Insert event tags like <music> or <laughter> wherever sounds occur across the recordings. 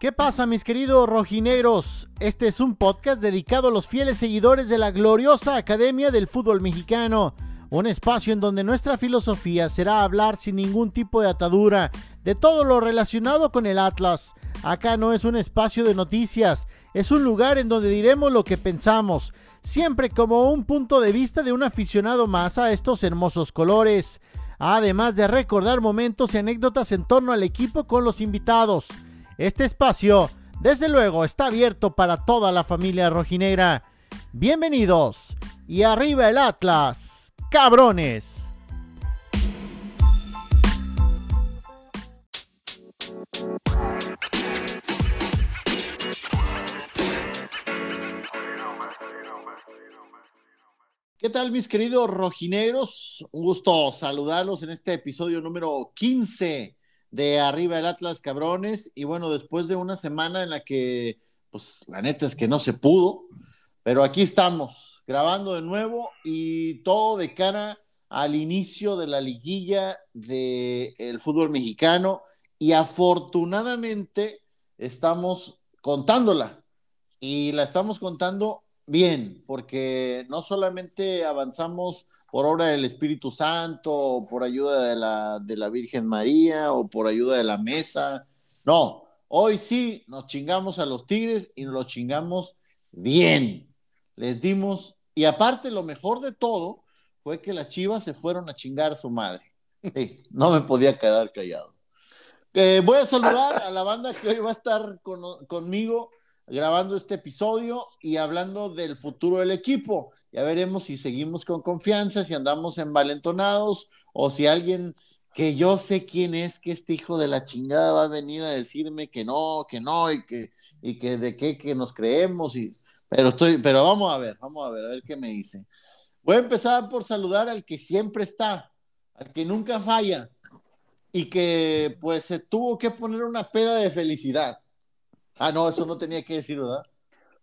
¿Qué pasa mis queridos rojineros? Este es un podcast dedicado a los fieles seguidores de la gloriosa Academia del Fútbol Mexicano, un espacio en donde nuestra filosofía será hablar sin ningún tipo de atadura de todo lo relacionado con el Atlas. Acá no es un espacio de noticias, es un lugar en donde diremos lo que pensamos, siempre como un punto de vista de un aficionado más a estos hermosos colores, además de recordar momentos y anécdotas en torno al equipo con los invitados. Este espacio, desde luego, está abierto para toda la familia rojinegra. Bienvenidos y arriba el Atlas, cabrones. ¿Qué tal mis queridos rojinegros? Un gusto saludarlos en este episodio número 15 de arriba el Atlas cabrones. Y bueno, después de una semana en la que pues la neta es que no se pudo, pero aquí estamos grabando de nuevo y todo de cara al inicio de la liguilla del fútbol mexicano. Y afortunadamente estamos contándola. Y la estamos contando bien porque no solamente avanzamos por obra del Espíritu Santo, o por ayuda de la, de la Virgen María, o por ayuda de la mesa. No, hoy sí nos chingamos a los Tigres y nos los chingamos bien. Les dimos, y aparte lo mejor de todo fue que las chivas se fueron a chingar a su madre. no me podía quedar callado. Eh, voy a saludar a la banda que hoy va a estar conmigo grabando este episodio y hablando del futuro del equipo. Ya veremos si seguimos con confianza, si andamos envalentonados o si alguien que yo sé quién es, que este hijo de la chingada va a venir a decirme que no, que no y que, y que de qué que nos creemos. Y, pero, estoy, pero vamos a ver, vamos a ver, a ver qué me dice. Voy a empezar por saludar al que siempre está, al que nunca falla y que pues se tuvo que poner una peda de felicidad. Ah, no, eso no tenía que decir, ¿verdad?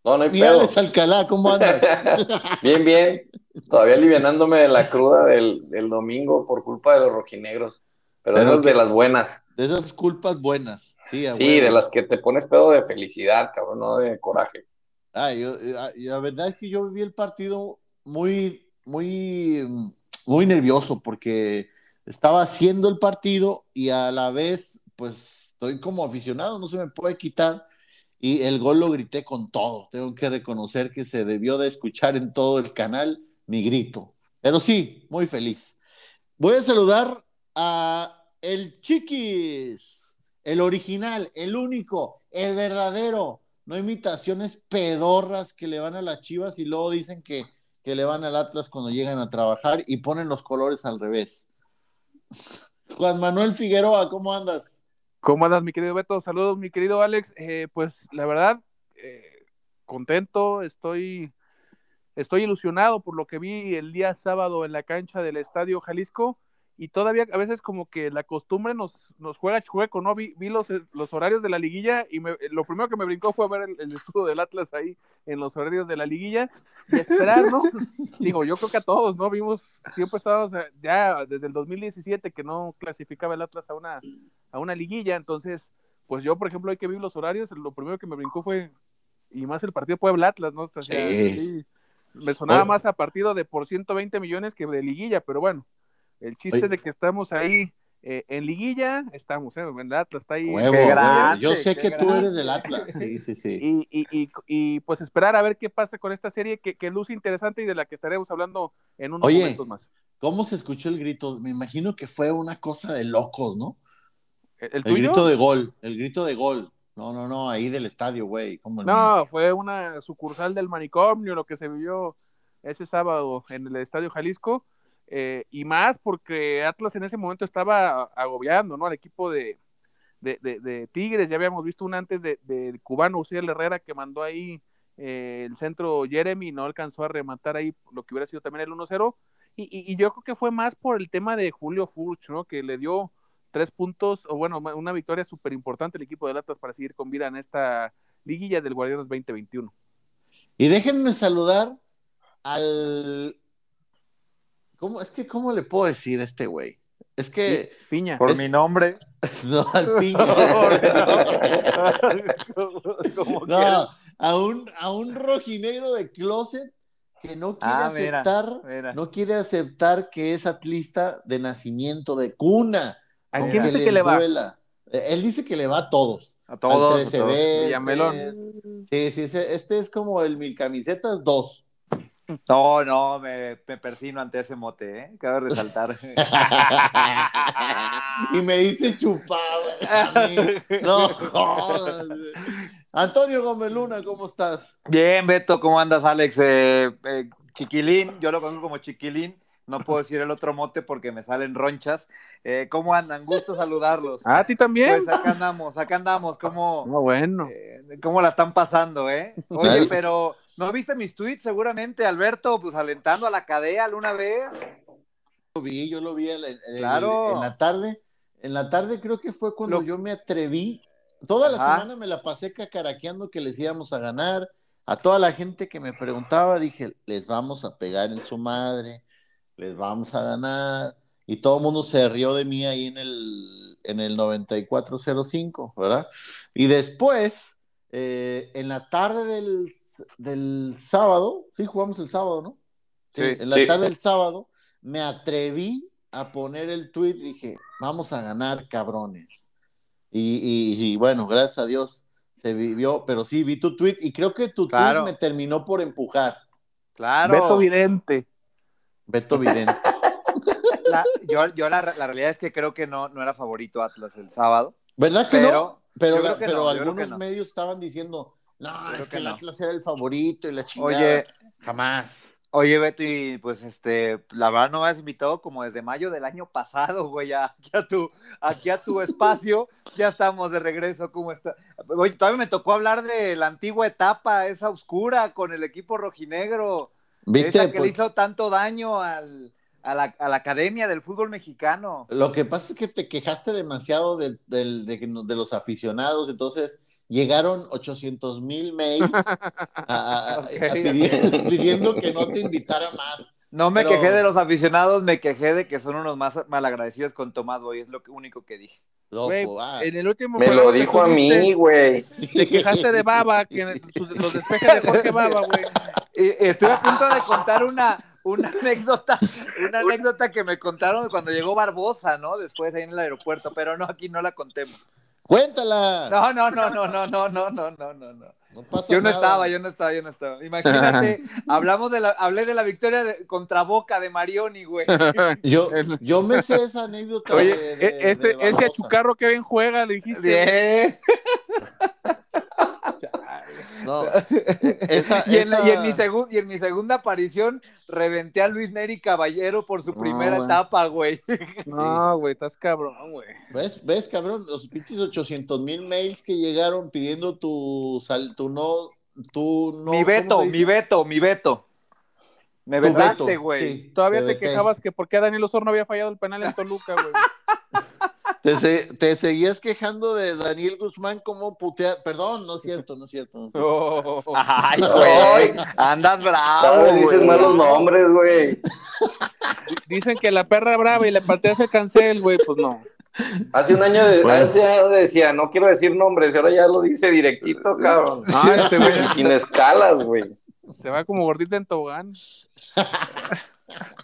No, no hay pedo. Alcalá, ¿cómo andas? <laughs> bien, bien. Todavía alivianándome de la cruda del, del domingo por culpa de los rojinegros. Pero, Pero de las buenas. De esas culpas buenas. Sí, sí de las que te pones pedo de felicidad, cabrón, no de coraje. Ah, yo, ah, la verdad es que yo viví el partido muy, muy, muy nervioso porque estaba haciendo el partido y a la vez, pues, estoy como aficionado, no se me puede quitar y el gol lo grité con todo. Tengo que reconocer que se debió de escuchar en todo el canal mi grito. Pero sí, muy feliz. Voy a saludar a el Chiquis, el original, el único, el verdadero. No imitaciones pedorras que le van a las chivas y luego dicen que, que le van al Atlas cuando llegan a trabajar y ponen los colores al revés. <laughs> Juan Manuel Figueroa, ¿cómo andas? ¿Cómo andas, mi querido Beto? Saludos, mi querido Alex. Eh, pues la verdad, eh, contento, estoy, estoy ilusionado por lo que vi el día sábado en la cancha del Estadio Jalisco y todavía a veces como que la costumbre nos, nos juega chueco, ¿no? Vi, vi los, los, horarios de la liguilla y lo primero que me brincó fue ver el, escudo del Atlas ahí en los horarios de la liguilla y esperar, ¿no? <laughs> Digo, yo creo que a todos, ¿no? Vimos, siempre estábamos eh, ya desde el 2017 que no clasificaba el Atlas a una, a una liguilla, entonces, pues yo, por ejemplo, hay que vi los horarios, lo primero que me brincó fue, y más el partido Puebla-Atlas, ¿no? O sí. me sonaba más a partido de por 120 millones que de liguilla, pero bueno. El chiste de que estamos ahí eh, en liguilla, estamos, ¿eh? El Atlas está ahí. Yo sé que tú eres del Atlas. Sí, sí, sí. Y, y, y, y, pues esperar a ver qué pasa con esta serie que, que luce interesante y de la que estaremos hablando en unos momentos más. ¿Cómo se escuchó el grito? Me imagino que fue una cosa de locos, ¿no? ¿El, grito de gol, el grito de gol. No, no, no, ahí del estadio, güey. No, fue una sucursal del manicomio, lo que se vivió ese sábado en el Estadio Jalisco eh, y más porque Atlas en ese momento estaba agobiando, ¿no? Al equipo de, de, Tigres, ya habíamos visto un antes de, cubano Uciel Herrera que mandó ahí eh, el centro Jeremy, no alcanzó a rematar ahí lo que hubiera sido también el 1-0. Y, y, yo creo que fue más por el tema de Julio Furch, ¿no? Que le dio tres puntos, o bueno, una victoria súper importante al equipo de Atlas para seguir con vida en esta liguilla del Guardianes 2021. Y déjenme saludar al ¿Cómo, es que, ¿cómo le puedo decir a este güey? Es que. Piña. Por Es- mi nombre. <laughs> No, al piña. <laughs> No, <laughs> a un, a un rojinegro de closet que no quiere Ah, mira, aceptar, mira. no quiere aceptar que es atlista de nacimiento, de cuna. ¿A quién dice que le va? duela. Eh, Él dice que le va a todos. A todos. al a 13 todos. veces. Villamelón. Sí, sí, este es como el mil camisetas 2. No, no, me, me persino ante ese mote, ¿eh? Cabe resaltar. <laughs> y me dice chupado. <laughs> No jodas. güey. Antonio Gómez Luna, ¿cómo estás? Bien, Beto, ¿cómo andas, Alex? Eh, eh, chiquilín, yo lo conozco como Chiquilín. No puedo decir el otro mote porque me salen ronchas. Eh, ¿Cómo andan? Gusto saludarlos. Ah, ¿A ti también? Pues acá andamos, acá andamos. ¿Cómo, No, bueno. eh, ¿Cómo la están pasando, eh? Oye, pero ¿no viste mis tweets seguramente, Alberto? Pues alentando a la cadea alguna vez. Lo vi, yo lo vi en, la tarde. En la tarde creo que fue cuando Lo- yo me atreví. Toda la semana me la pasé cacaraqueando que les íbamos a ganar. A toda la gente que me preguntaba, dije, les vamos a pegar en su madre, les vamos a ganar. Y todo el mundo se rió de mí ahí en el, en el 9405, ¿verdad? Y después, eh, en la tarde del, del sábado, sí, jugamos el sábado, ¿no? Sí, Sí. en la Sí. tarde del sábado me atreví a poner el tweet, dije, vamos a ganar, cabrones. Y, y- y bueno, gracias a Dios se vivió, pero sí, vi tu tweet y creo que tu Claro. tweet me terminó por empujar. Claro. Beto Vidente. Beto Vidente. <laughs> La- yo yo la, la realidad es que creo que no, no era favorito Atlas el sábado. ¿Verdad que Pero, no? Pero, que pero no, algunos no. medios estaban diciendo, no, creo es que, que el no. Atlas era el favorito y la chingada. Oye, jamás. Oye, Beto, y pues este, la verdad no me has invitado como desde mayo del año pasado, güey, a- aquí a tu, aquí a tu <laughs> espacio, ya estamos de regreso, ¿cómo está? Oye, todavía me tocó hablar de la antigua etapa, esa oscura con el equipo rojinegro, ¿Viste? esa que le Porque hizo tanto daño al, a, la, a la academia del fútbol mexicano. Lo que pasa es que te quejaste demasiado de, de los aficionados, entonces llegaron 800 mil mails <laughs> a- a- a- Ok. a pidiendo, <laughs> pidiendo que no te invitara más. No me Pero- quejé de los aficionados, me quejé de que son unos más malagradecidos con Tomás Boy, es lo único que dije. Loco, ah. en el último Me lo dijo a mí, güey. Te quejaste de Baba, que en el- sus- los despejes de Jorge Baba, güey. <laughs> Estoy a punto de contar una, una anécdota, una anécdota que me contaron cuando llegó Barbosa, ¿no? Después ahí en el aeropuerto, pero no, aquí no la contemos. Cuéntala. No, no, no, no, no, no, no, no, no, no, no. Pasa Yo no nada. estaba, yo no estaba, yo no estaba. Imagínate, <laughs> hablamos de la, hablé de la victoria de- contra Boca de Marioni, güey. <laughs> Yo, <laughs> yo me sé esa anécdota. Oye, de- de- e- ese, de ese achucarro que bien juega, le dijiste. Bien. No, <laughs> esa, Y en, esa- y en mi segun- y en mi segunda aparición reventé a Luis Neri Caballero por su primera etapa, güey. <laughs> No, güey, estás cabrón, güey. ¿Ves, ves, cabrón? Los pinches 800 mil mails que llegaron pidiendo tu, sal, tu no, tu no. mi ¿cómo veto, mi veto, mi veto. Me vetaste, güey. sí, Todavía te, quejabas que por qué Daniel Osorno había fallado el penal en Toluca, güey. <laughs> Te, se- te seguías quejando de Daniel Guzmán como putea. Perdón, no es cierto, no es cierto. no es cierto. Oh. Ay, güey. Andas bravo, dices malos nombres, güey. Dicen que la perra brava y le pateas el cancel, güey, pues no. Hace un año, de, Bueno. hace decía, no quiero decir nombres, y ahora ya lo dice directito, cabrón. Ah, este güey Y sin escalas, güey. se va como gordita en tobogán. <laughs>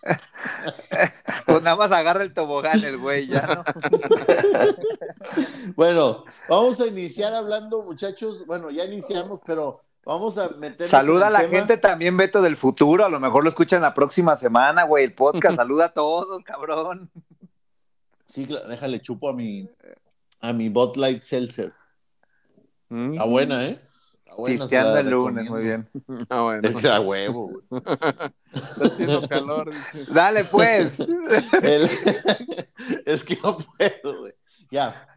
<laughs> Pues nada más agarra el tobogán el güey, ya, ¿no? <laughs> Bueno, vamos a iniciar hablando, muchachos. Bueno, ya iniciamos, pero vamos a meter. Saluda a la gente también, Beto, del futuro. A lo mejor lo escuchan la próxima semana, güey, el podcast. <laughs> Saluda a todos, cabrón. Sí, déjale chupo a mi, a mi Bot Light Seltzer. Mm. Está buena, ¿eh? Está se Pisteando el lunes, muy bien. <laughs> Ah, bueno. Es que a huevo. Está haciendo calor. dice. <laughs> Dale, pues. El- <laughs> es que no puedo, güey. Ya.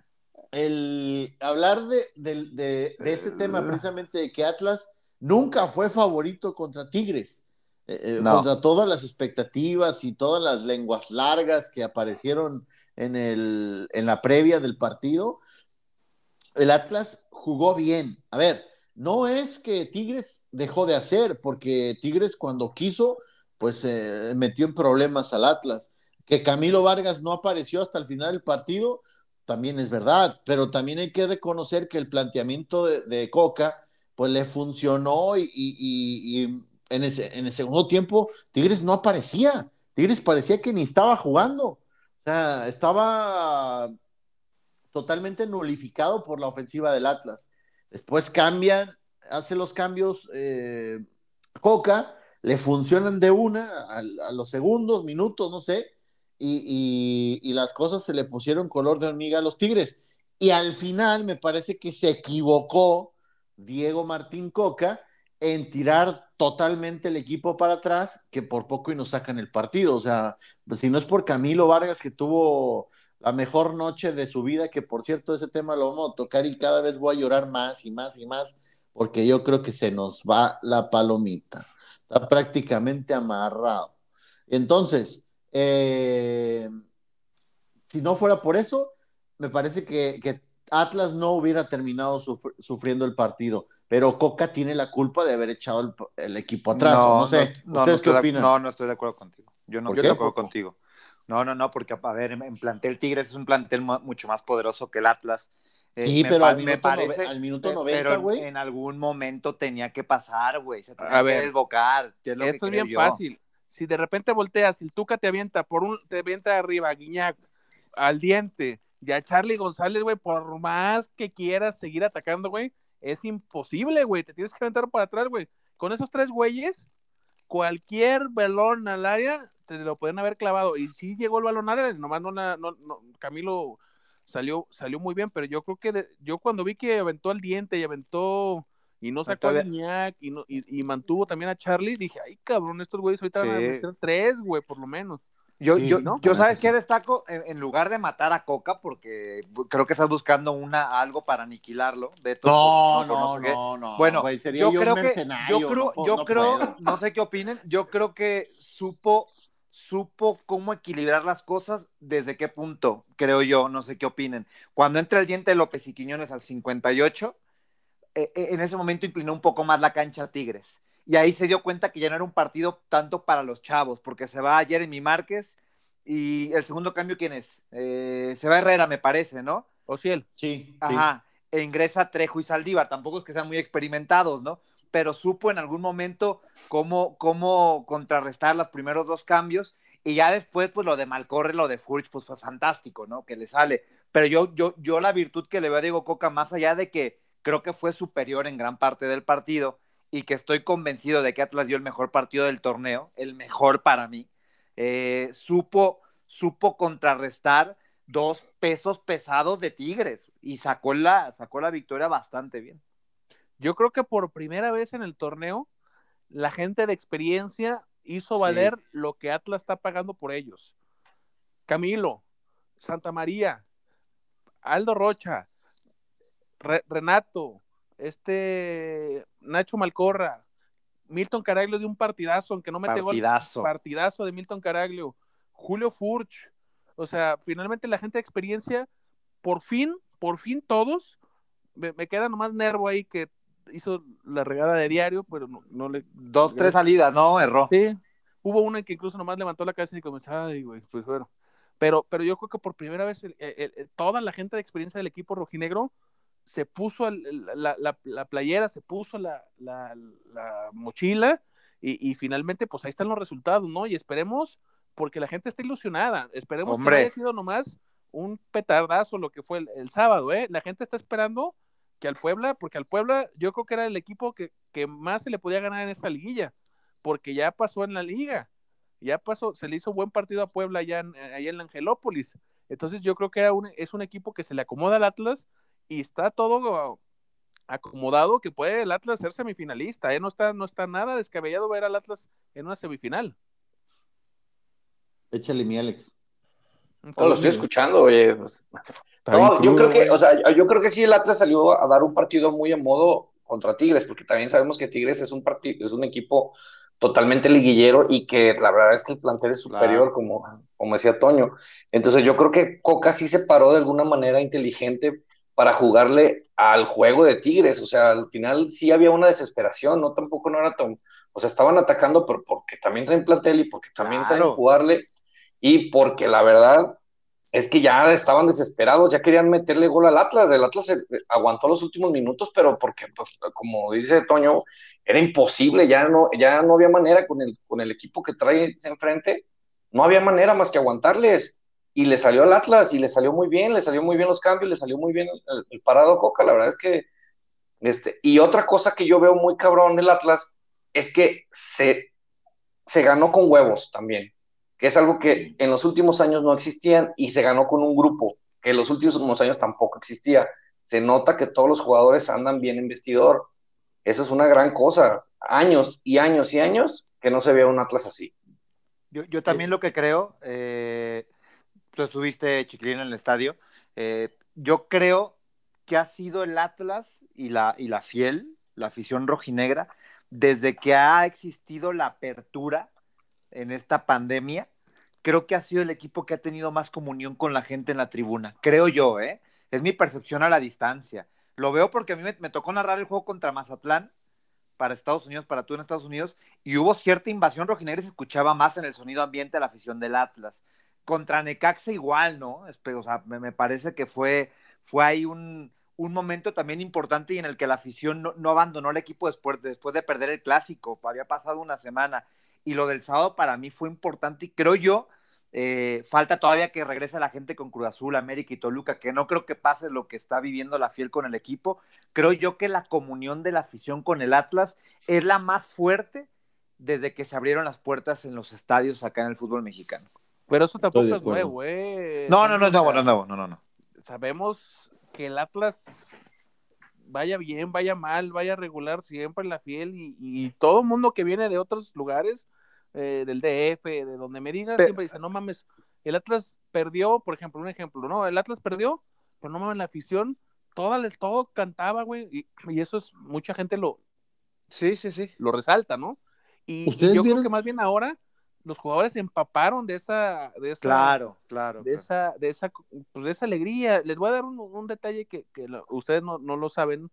El hablar de, de- de ese tema, precisamente de que Atlas nunca fue favorito contra Tigres. Eh, eh, No. Contra todas las expectativas y todas las lenguas largas que aparecieron en, el, en la previa del partido, el Atlas jugó bien. A ver, no es que Tigres dejó de hacer, porque Tigres cuando quiso, pues eh, metió en problemas al Atlas. Que Camilo Vargas no apareció hasta el final del partido, también es verdad, pero también hay que reconocer que el planteamiento de, Coca, pues le funcionó y, en, ese, en el segundo tiempo Tigres no aparecía. Tigres parecía que ni estaba jugando. O sea, estaba totalmente nulificado por la ofensiva del Atlas. Después cambian, hace los cambios eh, Coca, le funcionan de una a, los segundos, minutos, no sé, y, y, las cosas se le pusieron color de hormiga a los Tigres. Y al final me parece que se equivocó Diego Martín Coca en tirar totalmente el equipo para atrás, que por poco y nos sacan el partido. O sea, si no es por Camilo Vargas que tuvo la mejor noche de su vida, que por cierto ese tema lo vamos a tocar y cada vez voy a llorar más y más y más, porque yo creo que se nos va la palomita. Está prácticamente amarrado. Entonces, eh, si no fuera por eso, me parece que, Atlas no hubiera terminado sufriendo el partido, pero Coca tiene la culpa de haber echado el, equipo atrás. No, sé, ¿ustedes qué opinan? no, no estoy de acuerdo contigo. Yo no estoy de acuerdo contigo. No, no, no, porque a ver, en plantel Tigres es un plantel mucho más poderoso que el Atlas. Eh, sí, pero al minuto, parece, al minuto 90, güey. En algún momento tenía que pasar, güey. Se tenía a que desbocar. esto es bien fácil. Si de repente volteas, el Tuca te avienta por un, te avienta arriba, Guiñac, al diente, ya Charlie González, güey, por más que quieras seguir atacando, güey, es imposible, güey. Te tienes que aventar para atrás, güey. Con esos tres güeyes, cualquier balón al área te lo pueden haber clavado. Y sí llegó el balón al área, nomás no, no, no Camilo salió, salió muy bien, pero yo creo que yo cuando vi que aventó al diente y aventó y no sacó a Iñak y, no, y, mantuvo también a Charlie, dije, ay cabrón, estos güeyes ahorita van a meter tres, güey, por lo menos. Yo, yo, yo sabes qué destaco, en, lugar de matar a Coca, porque creo que estás buscando una algo para aniquilarlo. De no, no, no, no, Bueno, yo, creo que, yo creo, yo creo, no sé qué opinen, yo creo que supo, supo cómo equilibrar las cosas, desde qué punto, creo yo, no sé qué opinen. Cuando entra el diente de López y Quiñones al 58, eh, eh, en ese momento inclinó un poco más la cancha a Tigres y ahí se dio cuenta que ya no era un partido tanto para los chavos, porque se va Jeremy Márquez y el segundo cambio, ¿quién es? Eh, se va Herrera, me parece, ¿no? O Sí. Ajá. E ingresa Trejo y Saldívar, tampoco es que sean muy experimentados, ¿no? Pero supo en algún momento cómo, cómo contrarrestar los primeros dos cambios y ya después, pues lo de Malcorre, lo de Furch, pues fue fantástico, ¿no? Que le sale. Pero yo, yo, yo la virtud que le veo a Diego Coca, más allá de que creo que fue superior en gran parte del partido, y que estoy convencido de que Atlas dio el mejor partido del torneo, el mejor para mí, eh, supo, supo contrarrestar dos pesos pesados de Tigres y sacó la, sacó la victoria bastante bien. Yo creo que por primera vez en el torneo, la gente de experiencia hizo valer lo que Atlas está pagando por ellos. Camilo, Santa María, Aldo Rocha, Renato, este Nacho Malcorra, Milton Caraglio de un partidazo, aunque no mete partidazo. gol. Partidazo de Milton Caraglio, Julio Furch, o sea, finalmente la gente de experiencia, por fin, por fin todos, me, queda nomás Nervo ahí que hizo la regada de diario, pero no, le... Dos, tres salidas, no, erró. Sí, hubo una que incluso nomás levantó la cabeza y comenzó, ay, güey, pues bueno. Pero, pero yo creo que por primera vez toda la gente de experiencia del equipo rojinegro se puso la, la, playera, se puso la, mochila y, finalmente pues ahí están los resultados, ¿no? Y esperemos, porque la gente está ilusionada, esperemos que haya sido nomás un petardazo lo que fue el, sábado, ¿eh? La gente está esperando que al Puebla, porque al Puebla yo creo que era el equipo que, más se le podía ganar en esta liguilla, porque ya pasó en la liga, ya pasó, se le hizo buen partido a Puebla allá en, allá en Angelópolis. Entonces yo creo que era un, es un equipo que se le acomoda al Atlas y está todo acomodado que puede el Atlas ser semifinalista, ¿eh? no, está, no está nada descabellado ver al Atlas en una semifinal. Échale mi Alex. No, lo estoy escuchando, oye. Pues. yo creo que, o sea, yo creo que sí el Atlas salió a dar un partido muy a modo contra Tigres, porque también sabemos que Tigres es un partido, es un equipo totalmente liguillero y que la verdad es que el plantel es superior, como, como decía Toño. Entonces yo creo que Coca sí se paró de alguna manera inteligente para jugarle al juego de Tigres. O sea, al final sí había una desesperación, no tampoco no era tan. O sea, estaban atacando pero porque también traen plantel y porque también saben jugarle. y porque la verdad es que ya estaban desesperados, ya querían meterle gol al Atlas. El Atlas aguantó los últimos minutos, pero porque, pues, como dice Toño, era imposible, ya no, ya no había manera con el, con el equipo que trae enfrente, no había manera más que aguantarles. Y le salió al Atlas y le salió muy bien, le salió muy bien los cambios, le salió muy bien el, el parado Coca. La verdad es que, este, y otra cosa que yo veo muy cabrón el Atlas es que se, se ganó con huevos también que es algo que en los últimos años no existían y se ganó con un grupo que en los últimos años tampoco existía. Se nota que todos los jugadores andan bien en vestidor. Eso es una gran cosa. Años y años y años que no se vea un Atlas así. Yo, también lo que creo, eh, tú estuviste chiquilín en el estadio, eh, yo creo que ha sido el Atlas y la, y la fiel, la afición rojinegra, desde que ha existido la apertura en esta pandemia, creo que ha sido el equipo que ha tenido más comunión con la gente en la tribuna. Creo yo, ¿eh? Es mi percepción a la distancia. Lo veo porque a mí me, tocó narrar el juego contra Mazatlán para Estados Unidos, para tú en Estados Unidos, y hubo cierta invasión rojinegra y se escuchaba más en el sonido ambiente a la afición del Atlas. Contra Necaxa igual, ¿no? O sea, me, parece que fue, fue ahí un, un momento también importante y en el que la afición no, no, abandonó el equipo después, después de perder el clásico. Había pasado una semana y lo del sábado para mí fue importante y creo yo, eh, falta todavía que regrese la gente con Cruz Azul, América y Toluca, que no creo que pase lo que está viviendo la fiel con el equipo. Creo yo que la comunión de la afición con el Atlas es la más fuerte desde que se abrieron las puertas en los estadios acá en el fútbol mexicano. Pero eso tampoco es nuevo, ¿eh? No, no, no, no, no, no, no, no. Sabemos que el Atlas vaya bien, vaya mal, vaya regular, siempre la fiel y, y todo el mundo que viene de otros lugares eh, del DF, de donde me digan, siempre dice, no mames, el Atlas perdió, por ejemplo, un ejemplo, ¿no? El Atlas perdió, pero no mames, la afición, toda, todo cantaba, güey, y, eso es, mucha gente lo... Sí, sí, sí. Lo resalta, ¿no? Y, yo creo que más bien ahora los jugadores se empaparon de esa, de esa, claro, claro, de esa, de esa, pues de esa alegría. Les voy a dar un, detalle que, que ustedes no, no, lo saben,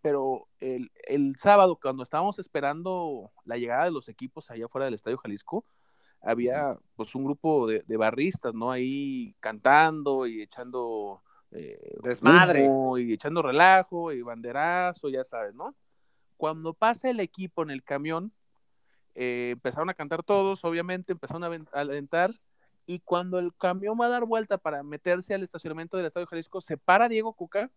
pero el, el, sábado, cuando estábamos esperando la llegada de los equipos allá afuera del Estadio Jalisco, había pues un grupo de, de barristas, ¿no? Ahí cantando y echando eh, desmadre y echando relajo y banderazo, ya sabes, ¿no? Cuando pasa el equipo en el camión, eh, empezaron a cantar todos, obviamente, empezaron a alentar, y cuando el camión va a dar vuelta para meterse al estacionamiento del Estadio Jalisco, se para Diego Cuca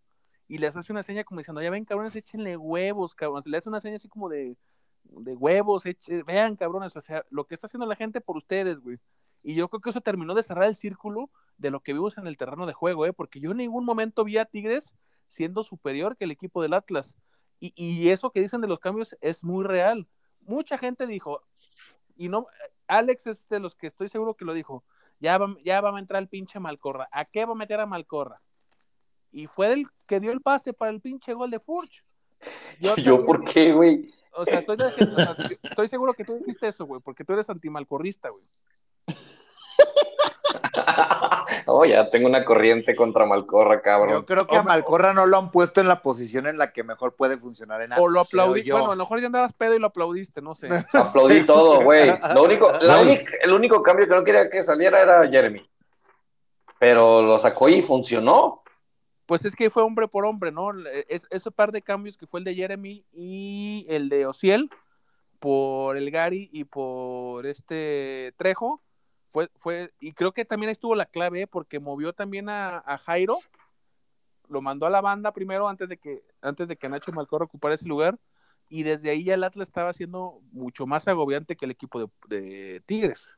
y les hace una seña como diciendo, ya ven, cabrones, échenle huevos, cabrones. Le hace una seña así como de, de huevos, vean, cabrones, o sea, lo que está haciendo la gente por ustedes, güey. Y yo creo que eso terminó de cerrar el círculo de lo que vimos en el terreno de juego, ¿eh? Porque yo en ningún momento vi a Tigres siendo superior que el equipo del Atlas. Y, y eso que dicen de los cambios es muy real. Mucha gente dijo, y no, Alex es de los que estoy seguro que lo dijo, ya va, ya va a entrar el pinche Malcorra. ¿A qué va a meter a Malcorra? y fue el que dio el pase para el pinche gol de Furch. Yo, <laughs> por qué, güey. O sea, estoy, estoy, seguro que tú dijiste eso, güey, porque tú eres antimalcorrista, güey. <laughs> <laughs> oh, ya tengo una corriente contra Malcorra, cabrón. Yo creo que a Malcorra no lo han puesto en la posición en la que mejor puede funcionar en O lo aplaudí, bueno, a lo mejor ya andabas pedo y lo aplaudiste, no sé. <laughs> Aplaudí todo, güey. <laughs> Lo único, el único cambio que no quería que saliera era Jeremy. Pero lo sacó y funcionó pues es que fue hombre por hombre, ¿no? Es, ese par de cambios que fue el de Jeremy y el de Ociel por el Gary y por este Trejo, fue, fue, y creo que también estuvo la clave, ¿eh? porque movió también a, Jairo, lo mandó a la banda primero antes de que, antes de que Nacho Malcorra ocupara ese lugar, y desde ahí ya el Atlas estaba siendo mucho más agobiante que el equipo de, Tigres.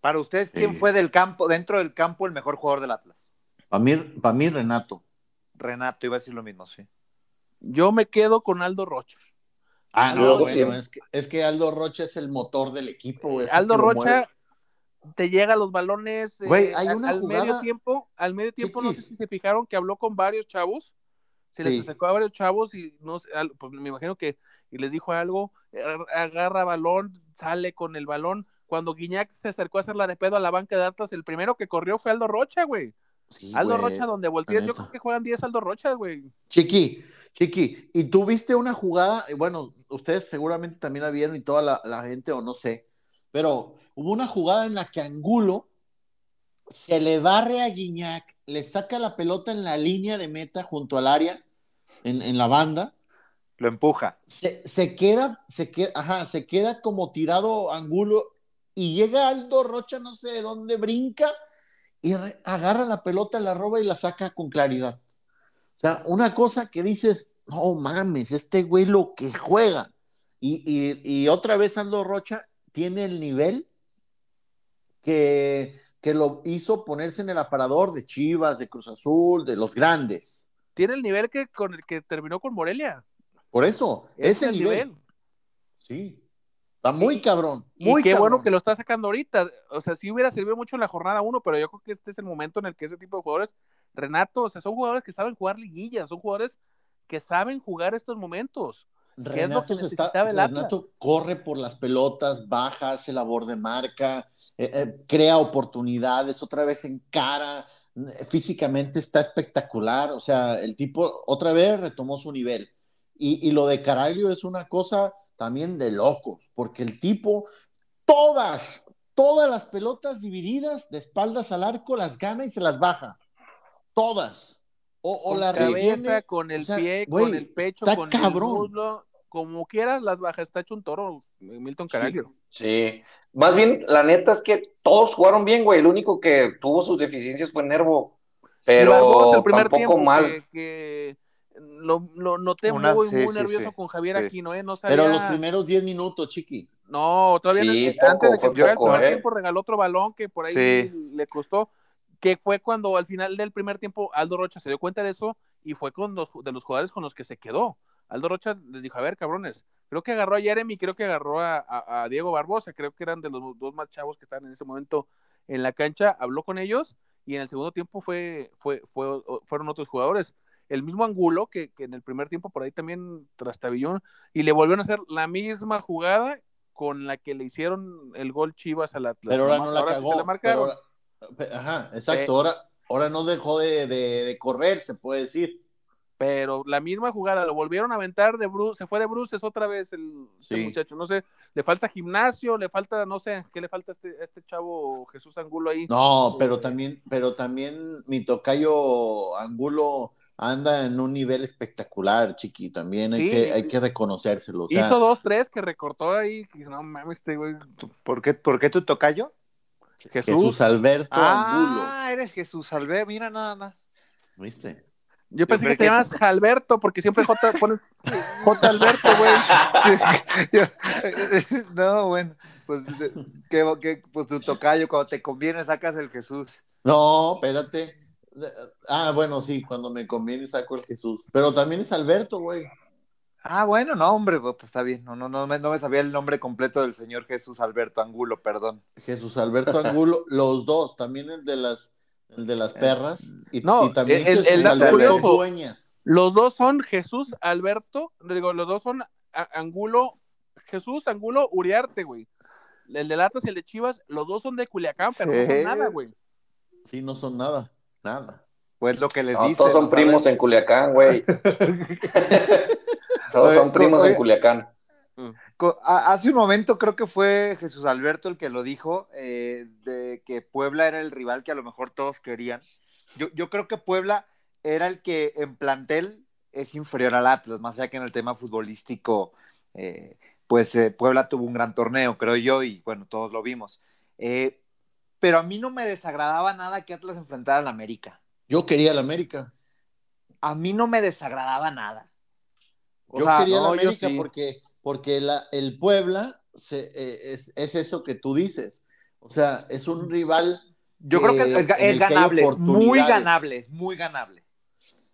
Para ustedes, ¿quién fue del campo, dentro del campo, el mejor jugador del Atlas? Para mí, para mí, Renato. Renato, iba a decir lo mismo, sí. Yo me quedo con Aldo Rocha. Ah, no, es, que, es que Aldo Rocha es el motor del equipo. Aldo Rocha te llega los balones eh, al, medio tiempo, al medio tiempo no sé si se fijaron que habló con varios chavos, se les acercó a varios chavos y no pues me imagino que y les dijo algo, agarra balón, sale con el balón. Cuando Guiñac se acercó a hacer la de pedo a la banca de Atlas, el primero que corrió fue Aldo Rocha, güey. Aldo Rocha, donde volteas, yo creo que juegan 10 Aldo Rocha, güey. Chiqui, Chiqui, y tú viste una jugada, bueno, ustedes seguramente también la vieron y toda la, gente, o no sé, pero hubo una jugada en la que Angulo se le barre a Guiñac, le saca la pelota en la línea de meta junto al área, en, la banda. Lo empuja. Se, se, queda, se queda, ajá, se queda como tirado angulo y llega Aldo Rocha, no sé de dónde, brinca y agarra la pelota, la roba y la saca con claridad. O sea, una cosa que dices, no mames, este güey lo que juega. Y, y otra vez Aldo Rocha tiene el nivel que, que lo hizo ponerse en el aparador de Chivas, de Cruz Azul, de los grandes. Tiene el nivel que con el que terminó con Morelia. Por eso, ese el nivel. Sí. Está muy cabrón. Muy qué bueno que lo está sacando ahorita. O sea, sí hubiera servido mucho en la jornada uno, pero yo creo que este es el momento en el que ese tipo de jugadores, Renato, o sea, son jugadores que saben jugar liguillas, son jugadores que saben jugar estos momentos. Renato, está, Renato corre por las pelotas, baja, hace labor de marca, eh, eh, crea oportunidades, otra vez en cara, físicamente está espectacular. O sea, el tipo otra vez retomó su nivel. Y, y lo de Caraglio es una cosa también de locos, porque el tipo, todas, todas las pelotas divididas de espaldas al arco las gana y se las baja. Todas. O, la cabeza, con el pie, con el pecho, con el muslo, como quieras las baja, está hecho un toro, Milton Caraglio. Sí, más bien, la neta es que todos jugaron bien, güey, el único que tuvo sus deficiencias fue Nervo, pero el primer tampoco mal. que lo, lo noté muy, muy nervioso con Javier Aquino, ¿eh? No sabía... Pero los primeros 10 minutos, chiqui. No, todavía no, antes de que el primer ¿eh? tiempo regaló otro balón que por ahí le costó, que fue cuando al final del primer tiempo Aldo Rocha se dio cuenta de eso y fue con los, de los jugadores con los que se quedó. Aldo Rocha les dijo, a ver, cabrones, creo que agarró a Jeremy, creo que agarró a, a, Diego Barbosa, creo que eran de los dos más chavos que estaban en ese momento en la cancha, habló con ellos y en el segundo tiempo fue, fue, fue, fueron otros jugadores el mismo Angulo que, en el primer tiempo por ahí también trastabillón y le volvieron a hacer la misma jugada con la que le hicieron el gol Chivas a la Pero ahora no la cagó. Ajá, exacto. Eh, ahora, ahora no dejó de, correr, se puede decir. Pero la misma jugada, lo volvieron a aventar de Bruce, se fue de Bruces otra vez el, muchacho, no sé, le falta gimnasio, le falta, no sé, ¿qué le falta a este, este chavo Jesús Angulo ahí? No, pero también, pero también mi tocayo Angulo anda en un nivel espectacular, chiqui, también hay, que, hay que reconocérselo. Hizo dos, tres que recortó ahí, no mames, este güey. ¿Por qué, ¿Por qué tu tocayo? Jesús, Alberto Angulo. Ah, eres Jesús Alberto, mira nada más. ¿Viste? Yo pensé que te llamas Alberto, porque siempre J pones J Alberto, güey. <laughs> <laughs> no, bueno, pues, que, pues tu tocayo, cuando te conviene sacas el Jesús. No, espérate. Ah, bueno, sí, cuando me conviene saco el Jesús. Pero también es Alberto, güey. Ah, bueno, no, hombre, pues, pues está bien. No, no, no, me, no me sabía el nombre completo del señor Jesús Alberto Angulo, perdón. Jesús Alberto Angulo, <laughs> los dos, también el de las, el de las perras. Y, no, también el, Jesús Alberto Dueñas. Los dos son Jesús Alberto, digo, los dos son Angulo, Jesús Angulo Uriarte, güey. El de Latas y el de Chivas, los dos son de Culiacán, pero no son nada, güey. Sí, no son nada. Nada. Pues lo que les no, Todos son primos en Culiacán, güey. <laughs> <laughs> todos son primos en Culiacán. Mm. Hace un momento creo que fue Jesús Alberto el que lo dijo, eh, de que Puebla era el rival que a lo mejor todos querían. Yo, yo creo que Puebla era el que en plantel es inferior al Atlas, más allá que en el tema futbolístico, eh, pues eh, Puebla tuvo un gran torneo, creo yo, y bueno, todos lo vimos. Eh, pero a mí no me desagradaba nada que Atlas enfrentara al América. Yo quería al América. A mí no me desagradaba nada. Yo quería al América porque, porque el Puebla eh, es, eso que tú dices. O sea, es un rival. Yo creo que es, ganable, muy ganable, muy ganable.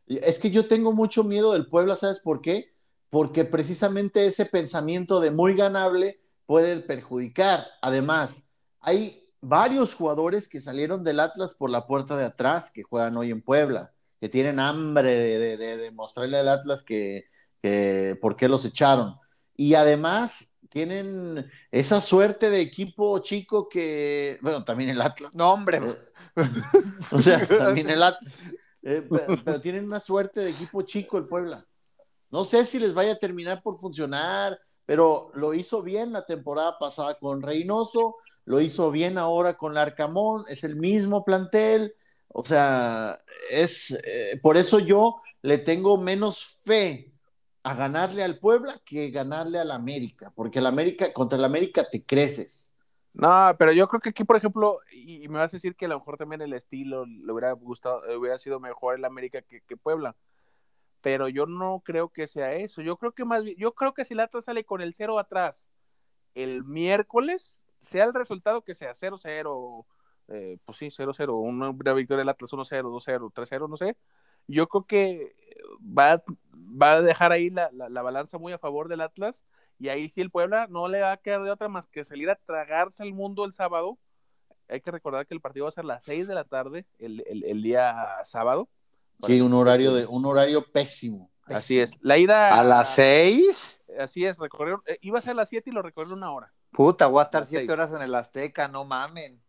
Es que yo tengo mucho miedo del Puebla, ¿sabes por qué? Porque precisamente ese pensamiento de muy ganable puede perjudicar. Además, hay varios jugadores que salieron del Atlas por la puerta de atrás, que juegan hoy en Puebla, que tienen hambre de, de, mostrarle al Atlas que, por qué los echaron. Y además tienen esa suerte de equipo chico que, bueno, también el Atlas. No, hombre. Eh, <laughs> o sea, también el Atlas. Eh, <laughs> pero, tienen una suerte de equipo chico el Puebla. No sé si les vaya a terminar por funcionar, pero lo hizo bien la temporada pasada con Reynoso, lo hizo bien ahora con Arcamón, es el mismo plantel, o sea, es eh, por eso yo le tengo menos fe a ganarle al Puebla que ganarle al América, porque el América, contra el América te creces. No, pero yo creo que aquí, por ejemplo, y, me vas a decir que a lo mejor también el estilo le hubiera gustado, hubiera sido mejor el América que, Puebla. Pero yo no creo que sea eso. Yo creo que más bien, yo creo que si el Atlas sale con el cero atrás el miércoles, sea el resultado que sea, 0-0, eh, pues sí, 0-0, una, victoria del Atlas 1-0, 2-0, 3-0, no sé. Yo creo que va, va a dejar ahí la, la balanza muy a favor del Atlas y ahí sí el Puebla no le va a quedar de otra más que salir a tragarse el mundo el sábado. Hay que recordar que el partido va a ser a las 6 de la tarde, el, día sábado. Sí, un horario, de, un horario pésimo, Así es. La ida. ¿A las 6? Así es, recorrieron. Eh, iba a ser a las 7 y lo recorrieron una hora. Puta, voy a estar 7 horas en el Azteca, no mamen.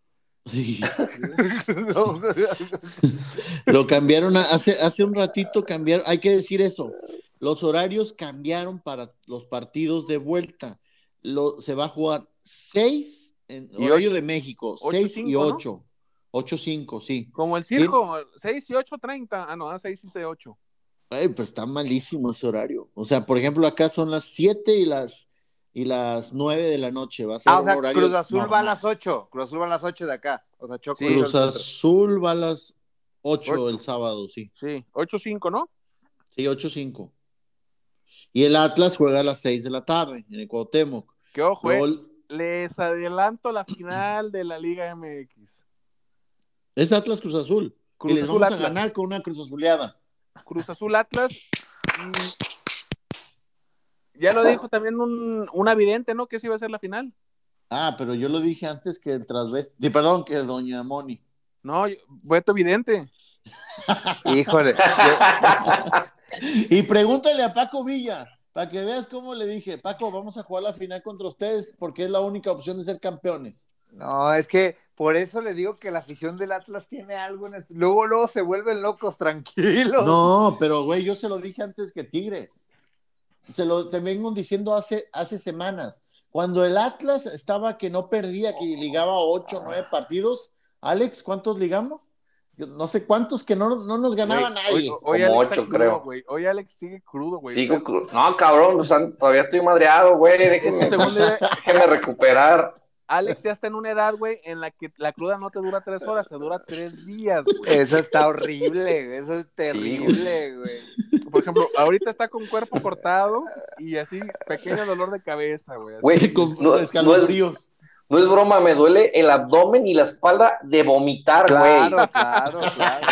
<laughs> lo cambiaron hace, hace un ratito, cambiaron, hay que decir eso. Los horarios cambiaron para los partidos de vuelta. Lo, se va a jugar 6 en horario de México, 6 y 8. 8-5, sí. Como el circo, 6 y 8, 30. Ah, no, 6 y 8. Ay, pues está malísimo ese horario. O sea, por ejemplo, acá son las 7 y las y las 9 de la noche. Va a ser ah, o sea, Cruz Azul va a las 8. Cruz Azul va a las 8 de acá. O sea, Choco Cruz Azul va a las 8, el sábado, sí. Sí, 8-5, ¿no? Sí, 8-5. Y el Atlas juega a las 6 de la tarde en el Cuauhtémoc. Que ojo, eh, les adelanto la final de la Liga MX. Es Atlas Cruz Azul. y les vamos a ganar con una Cruz Azuleada. Cruz Azul Atlas. Ya lo dijo también un, un evidente, ¿no? Que sí iba a ser la final. Ah, pero yo lo dije antes que el trasvesti, perdón, que Doña Moni. No, Beto Evidente. <laughs> Híjole. <laughs> y pregúntale a Paco Villa, para que veas cómo le dije, Paco, vamos a jugar la final contra ustedes porque es la única opción de ser campeones. No, es que por eso le digo que la afición del Atlas tiene algo en el... Luego, luego se vuelven locos, tranquilos. No, pero güey, yo se lo dije antes que Tigres. Se lo te vengo diciendo hace, hace semanas. Cuando el Atlas estaba que no perdía, que ligaba ocho o nueve partidos, Alex, ¿cuántos ligamos? no sé cuántos que no, no nos ganaba nadie. Hoy, Como ocho, creo. Hoy Alex sigue crudo, güey. Sigo crudo. No, cabrón, todavía estoy madreado, güey. Déjenme, déjenme recuperar. Alex ya está en una edad, güey, en la que la cruda no te dura tres horas, te dura tres días, güey. Eso está horrible, eso es terrible, güey. Por ejemplo, ahorita está con cuerpo cortado y así, pequeño dolor de cabeza, güey. Güey, con no, escalofríos. No es broma, me duele el abdomen y la espalda de vomitar, güey. Claro, claro, claro.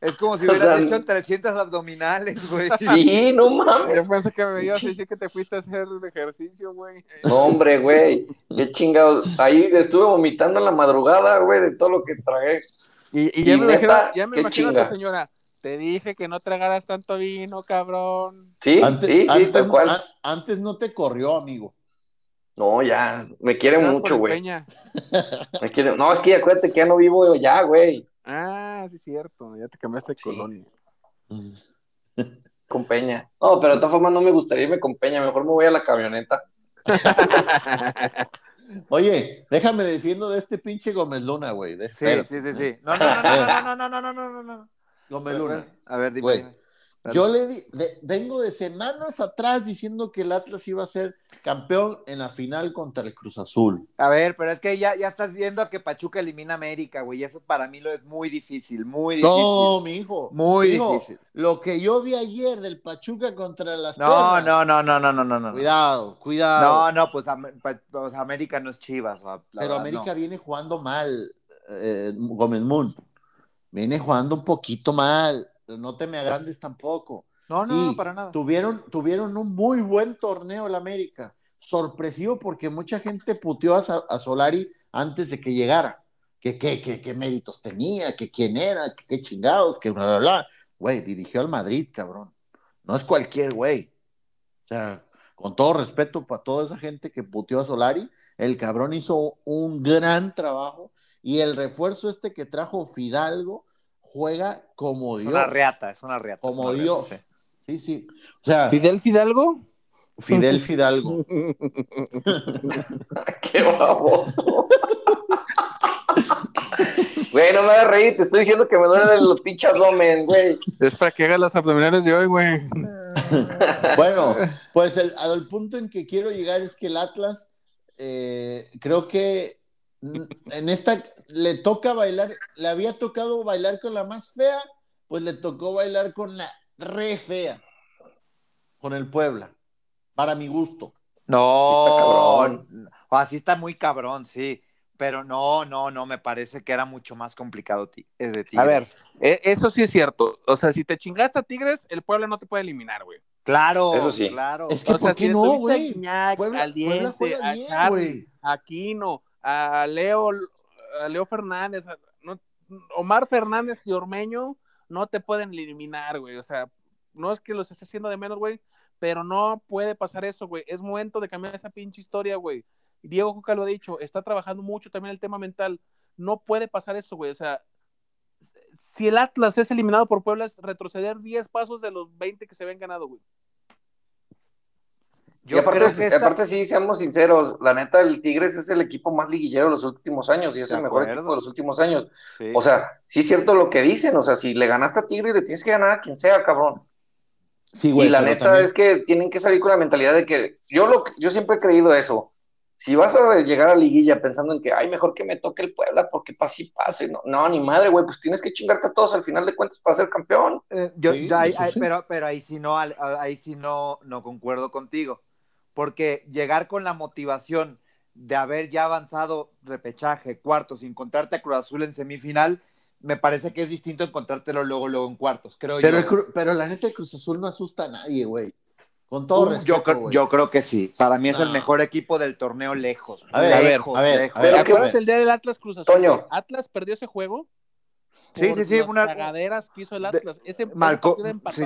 Es como si hubieras hecho 300 abdominales, güey. <laughs> Sí, no mames. Yo pensé que me ibas a decir que te fuiste a hacer ejercicio, güey. No, hombre, güey. Qué chingados. Ahí estuve vomitando en la madrugada, güey, de todo lo que tragué. Y, ya, me imagino, ya me imagino a la señora. Te dije que no tragaras tanto vino, cabrón. Sí, sí, sí, tal cual. Antes no te corrió, amigo. No, ya, me quiere mucho, güey. Me quiere... No, es que acuérdate que ya no vivo ya, güey. Ah, sí es cierto, ya te cambiaste de colonia. Con Peña. No, pero de todas formas no me gustaría irme con Peña, mejor me voy a la camioneta. Oye, déjame defiendo de este pinche Gómez Luna, güey. Sí, sí, sí, sí. No, no, no, no, no, no, no, no, no. Gómez Luna. A ver, dime. Yo le di, vengo de semanas atrás diciendo que el Atlas iba a ser campeón en la final contra el Cruz Azul. A ver, pero es que ya, ya estás viendo que Pachuca elimina América, güey. Eso para mí lo es muy difícil, muy difícil. No, mi hijo. Muy difícil. Lo que yo vi ayer del Pachuca contra las No, no, no, no, no, no, no, no. Cuidado, cuidado. No, no, pues, pues América no es Chivas. pero América viene jugando mal, eh, Gómez Moon. Viene jugando un poquito mal no te me agrandes tampoco. No, no, para nada. Tuvieron, tuvieron un muy buen torneo el América. Sorpresivo porque mucha gente puteó a, Solari antes de que llegara. Que qué méritos tenía, que quién era, que qué chingados, que bla, bla, bla. Güey, dirigió al Madrid, cabrón. No es cualquier güey. O sea, con todo respeto para toda esa gente que puteó a Solari, el cabrón hizo un gran trabajo y el refuerzo este que trajo Fidalgo, juega como Dios. Es una reata, es una reata. Como Dios. sí. sí, O sea, ¿Fidel Fidalgo? Fidel Fidalgo. <laughs> Qué baboso. Güey, no me hagas reír, te estoy diciendo que me duelen los pinches abdomen, güey. Es para que hagas las abdominales de hoy, güey. <laughs> bueno, pues el, al punto en que quiero llegar es que el Atlas, eh, creo que en esta le toca bailar, le había tocado bailar con la más fea, pues le tocó bailar con la re fea, con el Puebla, para mi gusto. No, así está muy cabrón, sí. Pero no, no, no, me parece que era mucho más complicado es de Tigres. A ver, e, eso sí es cierto. O sea, si te chingaste a Tigres, el Puebla no te puede eliminar, güey. Claro, eso sí. Claro. Es que, ¿por qué no, güey? Puebla, al diente, Puebla a Charlie, a Aquino, a Leo, Leo Fernández, Omar Fernández y Ormeño no te pueden eliminar, güey. O sea, no es que los esté haciendo de menos, güey, pero no puede pasar eso, güey. Es momento de cambiar esa pinche historia, güey. Diego Coca lo ha dicho, está trabajando mucho también el tema mental. No puede pasar eso, güey. O sea, si el Atlas es eliminado por Puebla, es retroceder 10 pasos de los 20 que se habían ganado, güey. Yo y aparte, aparte, sí, seamos sinceros, la neta, el Tigres es el equipo más liguillero de los últimos años y es el mejor equipo de los últimos años. O sea, sí es cierto lo que dicen, o sea, si le ganaste a Tigres, le tienes que ganar a quien sea, cabrón. Sí, güey, y la neta es que tienen que salir con la mentalidad de que yo lo yo siempre he creído eso si vas a llegar a liguilla pensando en que, ay, mejor que me toque el Puebla porque pase y pase, no, no ni madre, güey, pues tienes que chingarte a todos al final de cuentas para ser campeón. Eh, pero, pero ahí sí no, ahí sí no, no concuerdo contigo, porque llegar con la motivación de haber ya avanzado repechaje, cuartos, y encontrarte a Cruz Azul en semifinal, me parece que es distinto encontrártelo luego, luego en cuartos, creo pero yo. pero la neta de Cruz Azul no asusta a nadie, güey. Con todo yo, yo, creo que sí. Para mí es el mejor equipo del torneo lejos. A ver, lejos, a ver, A ver, acuérdate el día del Atlas Cruz Azul. Toño. Atlas perdió ese juego. Sí, sí, sí. Las una cagaderas que hizo el Atlas. Ese Malco... sí,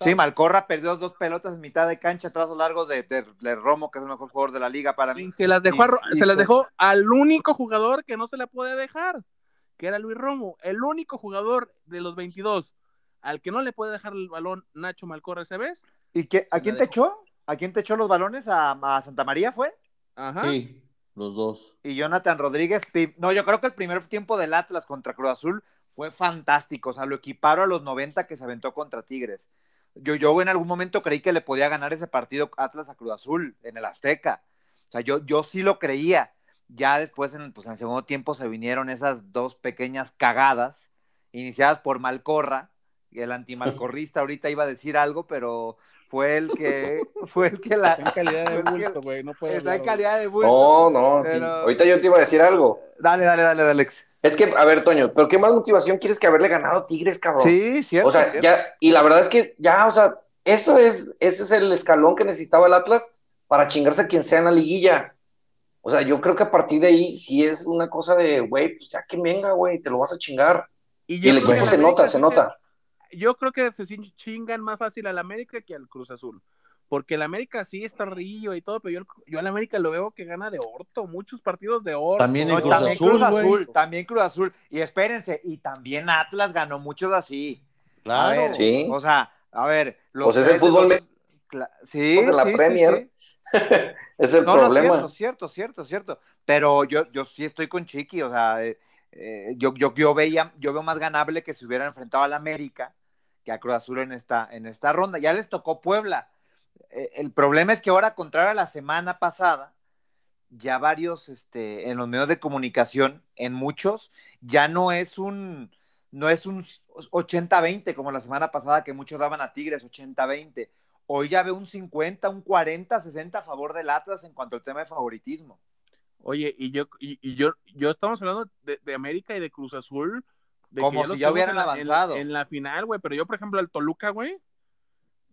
sí. Malcorra perdió dos pelotas en mitad de cancha, trazo largo de, de, Romo, que es el mejor jugador de la liga para mí. Y se las dejó, se las dejó al único jugador que no se le puede dejar, que era Luis Romo, el único jugador de los 22 al que no le puede dejar el balón Nacho Malcorra esa vez. ¿Y qué, a quién te echó? ¿A quién te echó los balones? ¿A, Santa María fue? Ajá. Sí, los dos. Y Jonathan Rodríguez, no, yo creo que el primer tiempo del Atlas contra Cruz Azul fue fantástico, o sea, lo equiparon a los 90 que se aventó contra Tigres. Yo, yo en algún momento creí que le podía ganar ese partido Atlas a Cruz Azul en el Azteca. O sea, yo, yo sí lo creía. Ya después, en, pues, en el segundo tiempo, se vinieron esas dos pequeñas cagadas, iniciadas por Malcorra, el antimalcorrista ahorita iba a decir algo, pero fue el que <laughs> fue el que la en calidad de bulto, güey, no puede Está en calidad de bulto. No, no, sí. ahorita yo te iba a decir algo. Dale, dale, dale, Alex. Es que, a ver, Toño, pero qué más motivación quieres que haberle ganado a Tigres, cabrón. Sí, cierto. O sea, ya, y la verdad es que ya, o sea, eso es, ese es el escalón que necesitaba el Atlas para chingarse a quien sea en la liguilla. O sea, yo creo que a partir de ahí, si es una cosa de, güey, pues ya que venga, güey, te lo vas a chingar. Y, el equipo se nota, se nota yo creo que se chingan más fácil al América que al Cruz Azul. Porque el América sí está río y todo, pero yo, yo al América lo veo que gana de orto, muchos partidos de orto. También, Cruz, Azul, también Cruz Azul. Y espérense, y también Atlas ganó muchos así. Claro. sí. O sea, a ver. Los pues es el fútbol. Sí, de la Premier. <laughs> es el problema. No, cierto, cierto, cierto, cierto. Pero yo, yo sí estoy con Chiqui, o sea, eh, eh, yo, yo, yo, veía, yo veo más ganable que se hubieran enfrentado al América que a Cruz Azul en esta, en esta ronda. Ya les tocó Puebla. Eh, el problema es que ahora, contrario a la semana pasada, ya varios este, en los medios de comunicación, en muchos, ya no es un, no es un 80-20 como la semana pasada que muchos daban a Tigres, 80-20. Hoy ya ve un 50, un 40, 60 a favor del Atlas en cuanto al tema de favoritismo. Oye, y yo, y, yo, yo estamos hablando de, América y de Cruz Azul. Como si ya hubieran avanzado. En, la final, güey. Pero yo, por ejemplo, al Toluca, güey.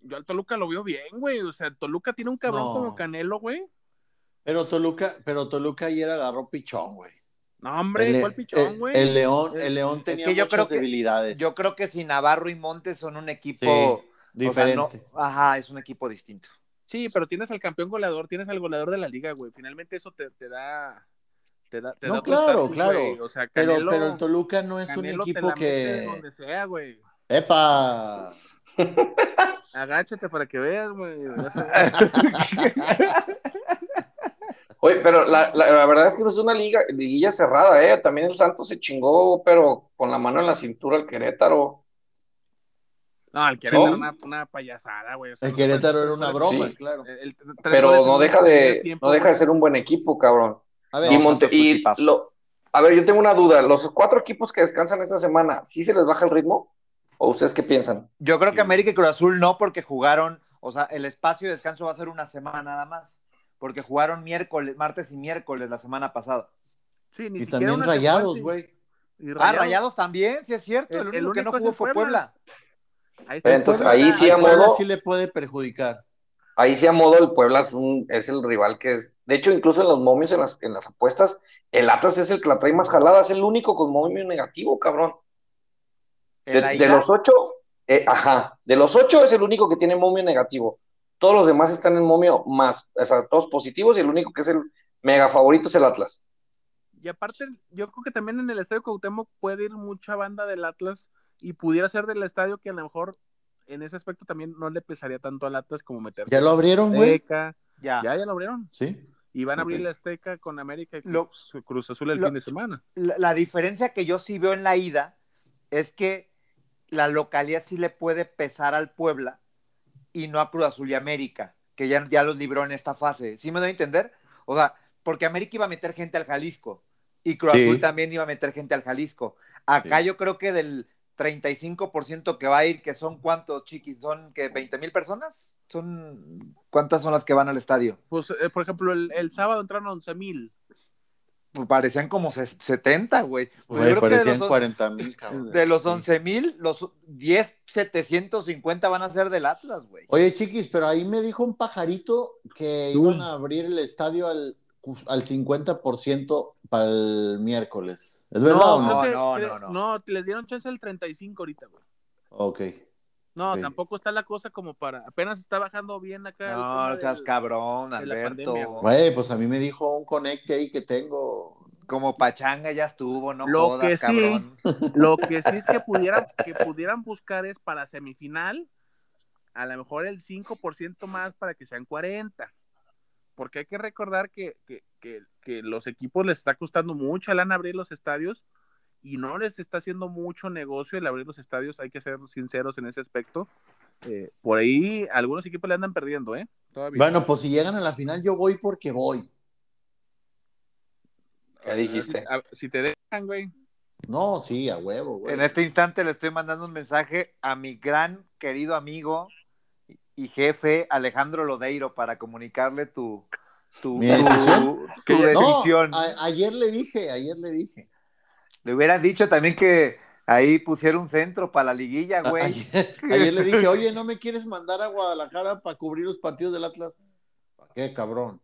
Yo al Toluca lo veo bien, güey. O sea, Toluca tiene un cabrón como Canelo, güey. Pero Toluca, pero Toluca ayer agarró pichón, güey. No, hombre, ¿cuál pichón, güey? El, León, el León tenía que yo muchas creo debilidades. yo creo que si Navarro y Montes son un equipo diferente. ajá, es un equipo distinto. Sí, pero tienes al campeón goleador, tienes al goleador de la liga, güey. Finalmente eso te, te da. Te da, te no, claro, claro. O sea, pero, pero el Toluca no es un equipo que. Donde sea, güey. ¡Epa! <laughs> Agáchate para que veas, güey. <laughs> Oye, pero la, verdad es que no es una liga, liguilla cerrada, ¿eh? También el Santos se chingó, pero con la mano en la cintura al Querétaro. No, el Querétaro era una, payasada, güey. el Querétaro era una broma, claro. pero no deja, de, no deja de ser un buen equipo, cabrón. A ver, y, a ver, yo tengo una duda. ¿Los cuatro equipos que descansan esta semana, ¿sí se les baja el ritmo? ¿O ustedes qué piensan? Yo creo que América y Cruz Azul no, porque jugaron, o sea, el espacio de descanso va a ser una semana nada más porque jugaron miércoles, martes y miércoles la semana pasada. Sí, ni y también rayados, güey. Ah, rayados también, sí es cierto. El, único, que no jugó fue Puebla. Ahí Entonces, ahí sí a modo. sí le puede perjudicar. Ahí sí a modo el Puebla es, un, es el rival que es. De hecho, incluso en los momios, en las, en las apuestas, el Atlas es el que la trae más jalada, es el único con momio negativo, cabrón. De, los ocho, eh, ajá, de los ocho es el único que tiene momio negativo. Todos los demás están en momio más, o sea, todos positivos y el único que es el mega favorito es el Atlas. Y aparte, yo creo que también en el estadio Cuauhtémoc puede ir mucha banda del Atlas y pudiera ser del estadio que a lo mejor en ese aspecto también no le pesaría tanto al Atlas como meter. ¿Ya lo abrieron, güey? Ya. ya, ya lo abrieron. Sí. Y van a abrir la Azteca con América y Cruz, Azul el fin de semana. la, diferencia que yo sí veo en la ida es que la localidad sí le puede pesar al Puebla y no a Cruz Azul y América, que ya, ya los libró en esta fase. ¿Sí me doy a entender? O sea, porque América iba a meter gente al Jalisco y Cruz Azul también iba a meter gente al Jalisco. Acá yo creo que del 35% que va a ir, que son cuántos, chiquis, son que 20 mil personas. ¿Son cuántas son las que van al estadio? Pues, eh, por ejemplo, el, el sábado entraron 11 mil parecían como 70, güey. Pues parecían 40 mil, De los 11 mil, los 10, 750 van a ser del Atlas, güey. Oye, chiquis, pero ahí me dijo un pajarito que iban a abrir el estadio al, al 50% para el miércoles. ¿Es verdad no, o no? No, no, no, no. les dieron chance el 35 ahorita, güey. Ok. No, tampoco está la cosa como para. Apenas está bajando bien acá. No, seas cabrón, Alberto. Güey, pues a mí me dijo un conecte ahí que tengo. Como pachanga ya estuvo, no lo que cabrón. Sí, lo que sí es que pudieran, que pudieran buscar es para semifinal, a lo mejor el 5% más para que sean 40. Porque hay que recordar que, que, que, que los equipos les está costando mucho el abrir los estadios y no les está haciendo mucho negocio el abrir los estadios, hay que ser sinceros en ese aspecto. Eh, por ahí algunos equipos le andan perdiendo, ¿eh? Bueno, pues si llegan a la final yo voy porque voy. ¿Qué dijiste? Si, te dejan, güey. No, sí, a huevo, güey. En este instante le estoy mandando un mensaje a mi gran querido amigo y jefe Alejandro Lodeiro para comunicarle tu, tu, decisión. ayer le dije, ayer le dije. Le hubieran dicho también que ahí pusiera un centro para la liguilla, güey. Ayer, le dije, oye, ¿no me quieres mandar a Guadalajara para cubrir los partidos del Atlas? ¿Para qué, cabrón?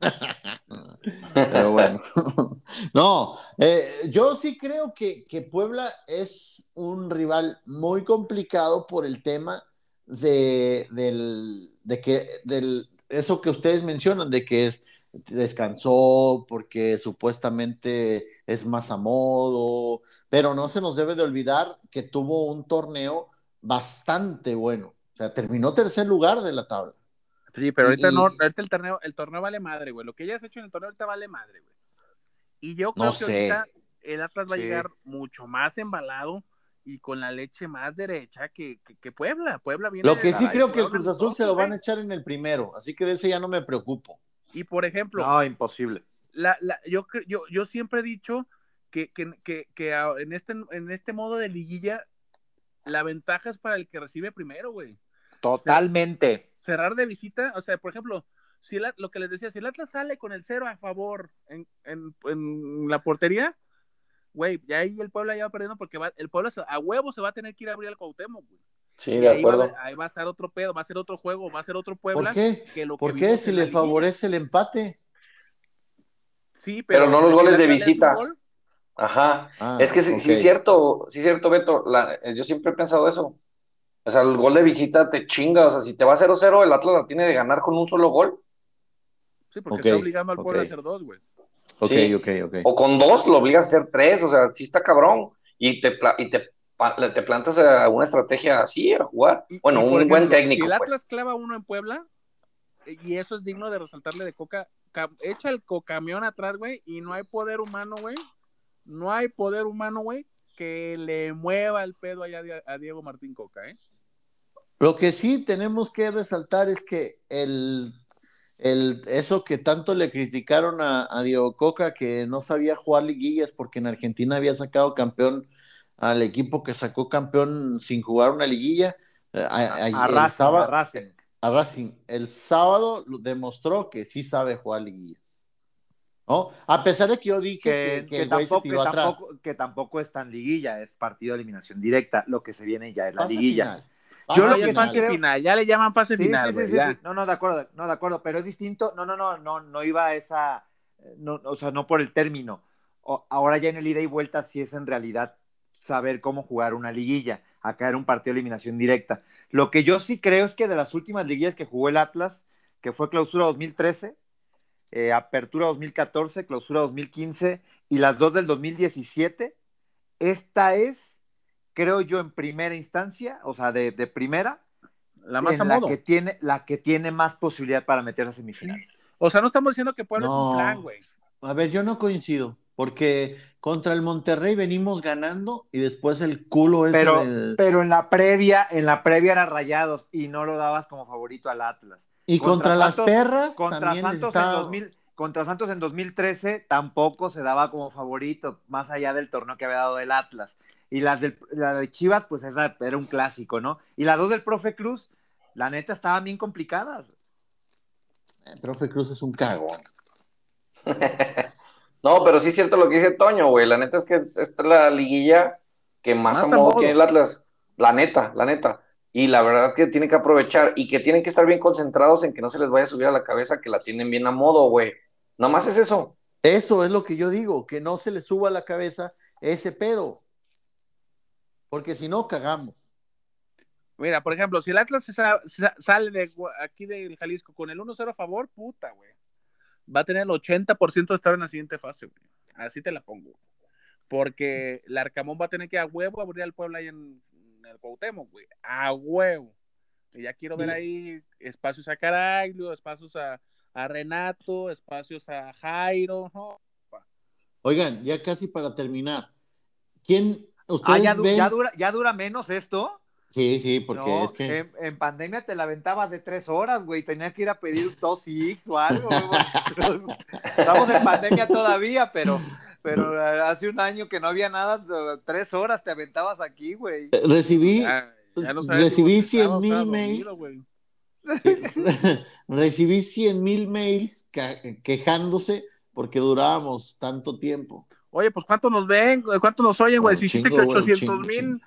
<laughs> Pero bueno. <laughs> no, eh, yo sí creo que, Puebla es un rival muy complicado por el tema de, del, de que, del, eso que ustedes mencionan, de que es descansó porque supuestamente es más a modo, pero no se nos debe de olvidar que tuvo un torneo bastante bueno. O sea, terminó tercer lugar de la tabla. Sí, pero ahorita, no, el, torneo, el torneo vale madre, güey. Lo que ya has hecho en el torneo ahorita vale madre, güey. Y yo creo que ahorita el Atlas va a llegar mucho más embalado y con la leche más derecha que, que, Puebla. Puebla viene Lo que sí creo que el Cruz Azul se lo van a echar en el primero, así que de ese ya no me preocupo. Y por ejemplo. No, imposible. La, la, yo, yo, yo siempre he dicho que, que, que, que, en, este, en este modo de liguilla, la ventaja es para el que recibe primero, güey. Totalmente. Cerrar de visita, o sea, por ejemplo, si lo que les decía, si el Atlas sale con el cero a favor en, en, en la portería, güey, ya ahí el pueblo ya va perdiendo porque va, el pueblo a huevo se va a tener que ir a abrir al Cuauhtémoc, güey. Sí, de acuerdo. ahí va a estar otro pedo, va a ser otro juego, va a ser otro Puebla. ¿Por qué? ¿Por qué si le favorece el empate? Sí, pero, no los goles de visita. Ajá. Ah, es que sí, es cierto, sí es cierto, Beto. yo siempre he pensado eso. O sea, el gol de visita te chinga. O sea, si te va 0-0, el Atlas la tiene de ganar con un solo gol. Sí, porque está obligando al Puebla a hacer dos, güey. Ok, ok, ok. O con dos lo obligas a hacer tres. O sea, sí está cabrón. Y te, y te te plantas a una estrategia así a jugar. Bueno, un buen técnico. Si el pues. Atlas clava uno en Puebla, y eso es digno de resaltarle de Coca, echa el cocamión atrás, güey, y no hay poder humano, güey. No hay poder humano, güey, que le mueva el pedo allá a Diego Martín Coca, ¿eh? Lo que sí tenemos que resaltar es que el, el eso que tanto le criticaron a, a, Diego Coca, que no sabía jugar liguillas porque en Argentina había sacado campeón al equipo que sacó campeón sin jugar una liguilla. Eh, a, a, Racing, a Racing. A Racing. El sábado demostró que sí sabe jugar liguillas. ¿no? A pesar de que yo dije que, que, que, tampoco, que, tampoco, que, tampoco, es tan liguilla, es partido de eliminación directa. Lo que se viene ya es la liguilla. Yo lo que pase final, ya le llaman pase final. Sí, sí, no, no, de acuerdo, no, de acuerdo, pero es distinto. No, no, no, no, no iba a esa, no, o sea, no por el término. ahora ya en el ida y vuelta sí es en realidad saber cómo jugar una liguilla. Acá era un partido de eliminación directa. Lo que yo sí creo es que de las últimas liguillas que jugó el Atlas, que fue clausura 2013, eh, apertura 2014, clausura 2015 y las dos del 2017, esta es, creo yo, en primera instancia, o sea, de, primera, la más la que tiene la que tiene más posibilidad para meter a semifinales. O sea, no estamos diciendo que no. un plan, güey. A ver, yo no coincido, porque contra el Monterrey venimos ganando y después el culo es pero, pero en la previa, en la previa era Rayados y no lo dabas como favorito al Atlas. Y contra, las perras. Contra Santos, en 2000, contra Santos en 2013 tampoco se daba como favorito, más allá del torneo que había dado el Atlas. Y las del, la de Chivas, pues esa era un clásico, ¿no? Y las dos del Profe Cruz, la neta, estaban bien complicadas. El Profe Cruz es un cagón. <laughs> no, pero sí es cierto lo que dice Toño, güey. La neta es que esta es la liguilla que más, más a modo tiene el Atlas. La neta, la neta. Y la verdad es que tienen que aprovechar y que tienen que estar bien concentrados en que no se les vaya a subir a la cabeza que la tienen bien a modo, güey. Nomás es eso. Eso es lo que yo digo, que no se les suba a la cabeza ese pedo. Porque si no, cagamos. Mira, por ejemplo, si el Atlas sale de aquí del Jalisco con el 1-0 a favor, puta, güey. Va a tener el 80% de estar en la siguiente fase, güey. Así te la pongo. Porque el Arcamón va a tener que a huevo abrir al pueblo ahí en, el Cuauhtémoc, güey, a huevo. Y ya quiero ver ahí espacios a Caraglio, espacios a, Renato, espacios a Jairo. Oigan, ya casi para terminar. ¿Quién? Ah, ya, dura, ya dura menos esto. Sí, sí, porque es que. En, pandemia te la aventabas de tres horas, güey. Tenía que ir a pedir un Tosix o algo. Estamos en pandemia todavía, pero pero hace un año que no había nada, tres horas te aventabas aquí, güey. Eh, recibí, recibí 100 <laughs> mil mails. recibí 100 mil mails quejándose porque durábamos tanto tiempo. Oye, pues ¿cuánto nos ven? ¿Cuánto nos oyen, güey? si hiciste que 800 mil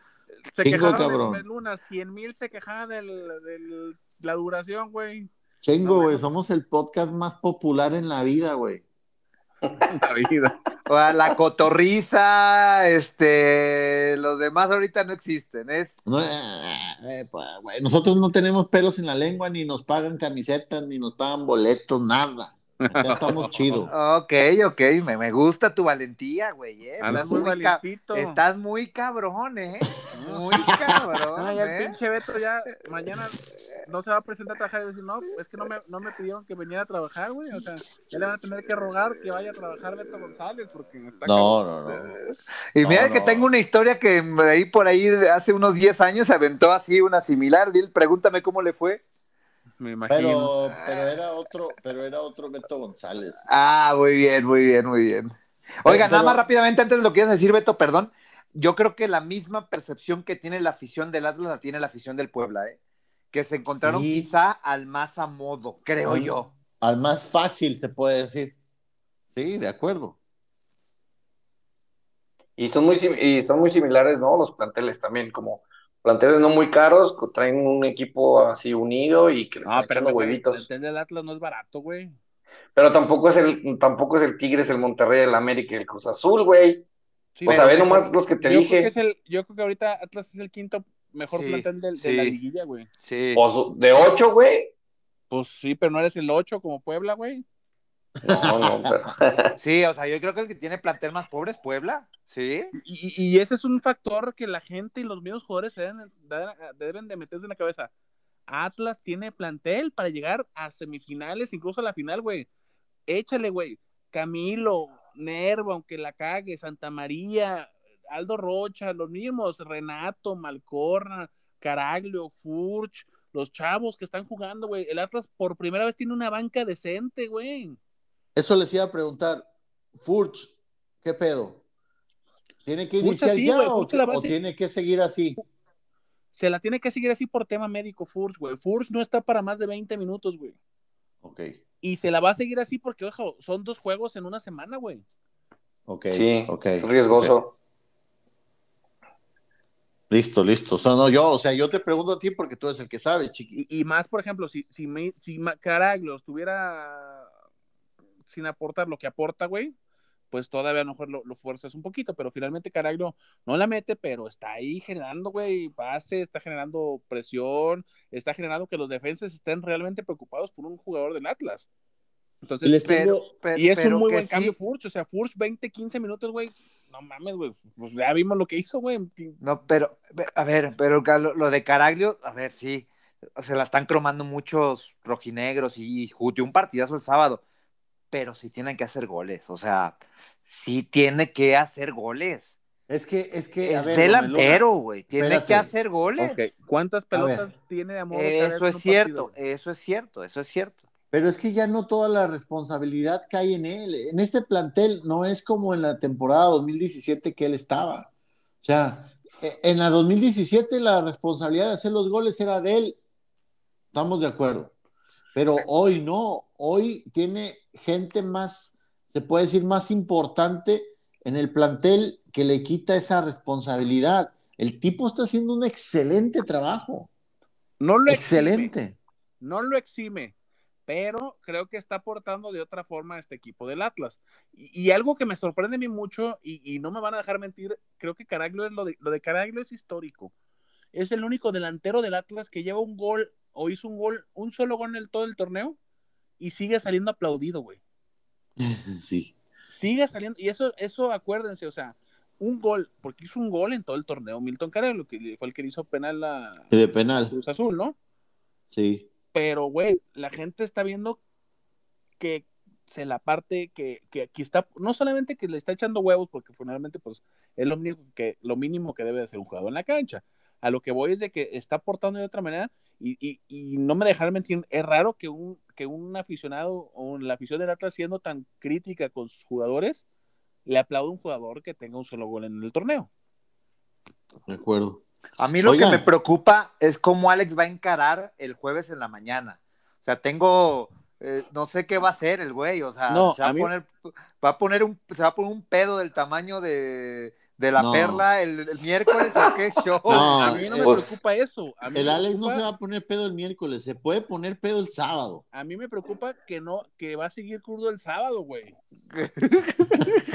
se quejaban de, Luna, 100 mil se quejaban de la duración, güey. Chingo, güey, somos el podcast más popular en la vida, güey. La vida. la cotorriza, este, los demás ahorita no existen, es. Eh, pues, nosotros no tenemos pelos en la lengua, ni nos pagan camisetas, ni nos pagan boletos, nada. Ya estamos <laughs> chidos. Ok, ok, me, me, gusta tu valentía, güey. Eh. Estás, muy estás muy cabrón, ¿eh? <laughs> Muy cabrón. Ay, el ¿eh? pinche Beto ya mañana no se va a presentar a trabajar y decir, no, es que no me, no me pidieron que viniera a trabajar, güey. O sea, ya le van a tener que rogar que vaya a trabajar Beto González, porque está No, no, no. Y mira que tengo una historia que ahí por ahí hace unos 10 años se aventó así una similar. Dil, pregúntame cómo le fue me imagino. Pero, pero, era otro, pero era otro Beto González. Ah, muy bien, muy bien, muy bien. Oiga, nada más rápidamente, antes de lo que ibas a decir, Beto, perdón. Yo creo que la misma percepción que tiene la afición del Atlas la tiene la afición del Puebla, ¿eh? Que se encontraron quizá al más a modo, creo yo. Al más fácil, se puede decir. Sí, de acuerdo. Y son muy, y son muy similares, ¿no? Los planteles también, como planteles no muy caros, traen un equipo así unido y que les ah, pero huevitos. El Atlas no es barato, güey. Pero tampoco es el, tampoco es el Tigres, el Monterrey, el América y el Cruz Azul, güey. o sea, ve nomás los que te yo dije. Creo que el, yo creo que ahorita Atlas es el quinto mejor plantel de, la liguilla, güey. Sí. Pues, de ocho, güey. Pues sí, pero no eres el ocho como Puebla, güey. No, no, <laughs> pero... Sí, o sea, yo creo que el que tiene plantel más pobre es Puebla, ¿sí? Y, y, ese es un factor que la gente y los mismos jugadores deben, deben de meterse en la cabeza. Atlas tiene plantel para llegar a semifinales, incluso a la final, güey. échale, güey. Camilo, Nervo, aunque la cague, Santa María, Aldo Rocha, los mismos, Renato, Malcorna, Caraglio, Furch, los chavos que están jugando, güey. El Atlas por primera vez tiene una banca decente, güey. Eso les iba a preguntar. Furch, ¿qué pedo? ¿Tiene que iniciar ya o, tiene que seguir así? Se la tiene que seguir así por tema médico, Furch, güey. Furch no está para más de 20 minutos, güey. Ok. Y se la va a seguir así porque, ojo, son dos juegos en una semana, güey. Ok. Sí, okay. es riesgoso. Listo, listo. O sea, no, yo, o sea, yo te pregunto a ti porque tú eres el que sabe, chiqui. Y, más, por ejemplo, si, si, me, si Caraglio estuviera sin aportar lo que aporta, güey, pues todavía a lo mejor lo, fuerzas un poquito, pero finalmente Caraglio no la mete, pero está ahí generando, güey, base, está generando presión, está generando que los defensas estén realmente preocupados por un jugador del Atlas. Entonces, y es un muy buen cambio Furch, o sea, Furch 20, 15 minutos, güey, no mames, güey, pues ya vimos lo que hizo, güey. No, pero, a ver, pero lo, de Caraglio, a ver, sí, se la están cromando muchos rojinegros y jutió un partidazo el sábado, pero sí tienen que hacer goles, o sea, sí tiene que hacer goles. Es que, es que. Es delantero, güey. Tiene que hacer goles. ¿Cuántas pelotas tiene de amor? Eso es cierto, eso es cierto, eso es cierto. Pero es que ya no toda la responsabilidad cae en él. En este plantel no es como en la temporada 2017 que él estaba. O sea, e, en la 2017 la responsabilidad de hacer los goles era de él. Estamos de acuerdo. Pero hoy no. Hoy tiene gente más se puede decir, más importante en el plantel que le quita esa responsabilidad. El tipo está haciendo un excelente trabajo. No lo excelente. no lo exime, pero creo que está aportando de otra forma a este equipo del Atlas. Y, algo que me sorprende a mí mucho, y, no me van a dejar mentir, creo que Caraglio es lo de, lo de Caraglio es histórico. Es el único delantero del Atlas que lleva un gol o hizo un gol, un solo gol en el, todo el torneo y sigue saliendo aplaudido, güey. <laughs> Sí. Sigue saliendo, y eso, eso acuérdense, o sea, un gol, porque hizo un gol en todo el torneo. Milton lo que fue el que hizo penal la de penal. Cruz Azul, ¿no? Sí. Pero, güey, la gente está viendo que se la parte que, que, aquí está, no solamente que le está echando huevos, porque finalmente, pues, es lo mínimo que, lo mínimo que debe de ser un jugador en la cancha. A lo que voy es de que está aportando de otra manera y, y, y no me dejar mentir, es raro que un, que un aficionado o la afición del Atlas siendo tan crítica con sus jugadores, le aplaude a un jugador que tenga un solo gol en el torneo. De acuerdo. A mí lo que me preocupa es cómo Alex va a encarar el jueves en la mañana. O sea, tengo, eh, no sé qué va a hacer el güey, o sea, se, va a poner, va a poner un, se va a poner un pedo del tamaño de, de la perla el, miércoles o qué show. <laughs> a mí no me pues, preocupa eso. el Alex no se va a poner pedo el miércoles, se puede poner pedo el sábado. A mí me preocupa que no, que va a seguir crudo el sábado, güey. <laughs>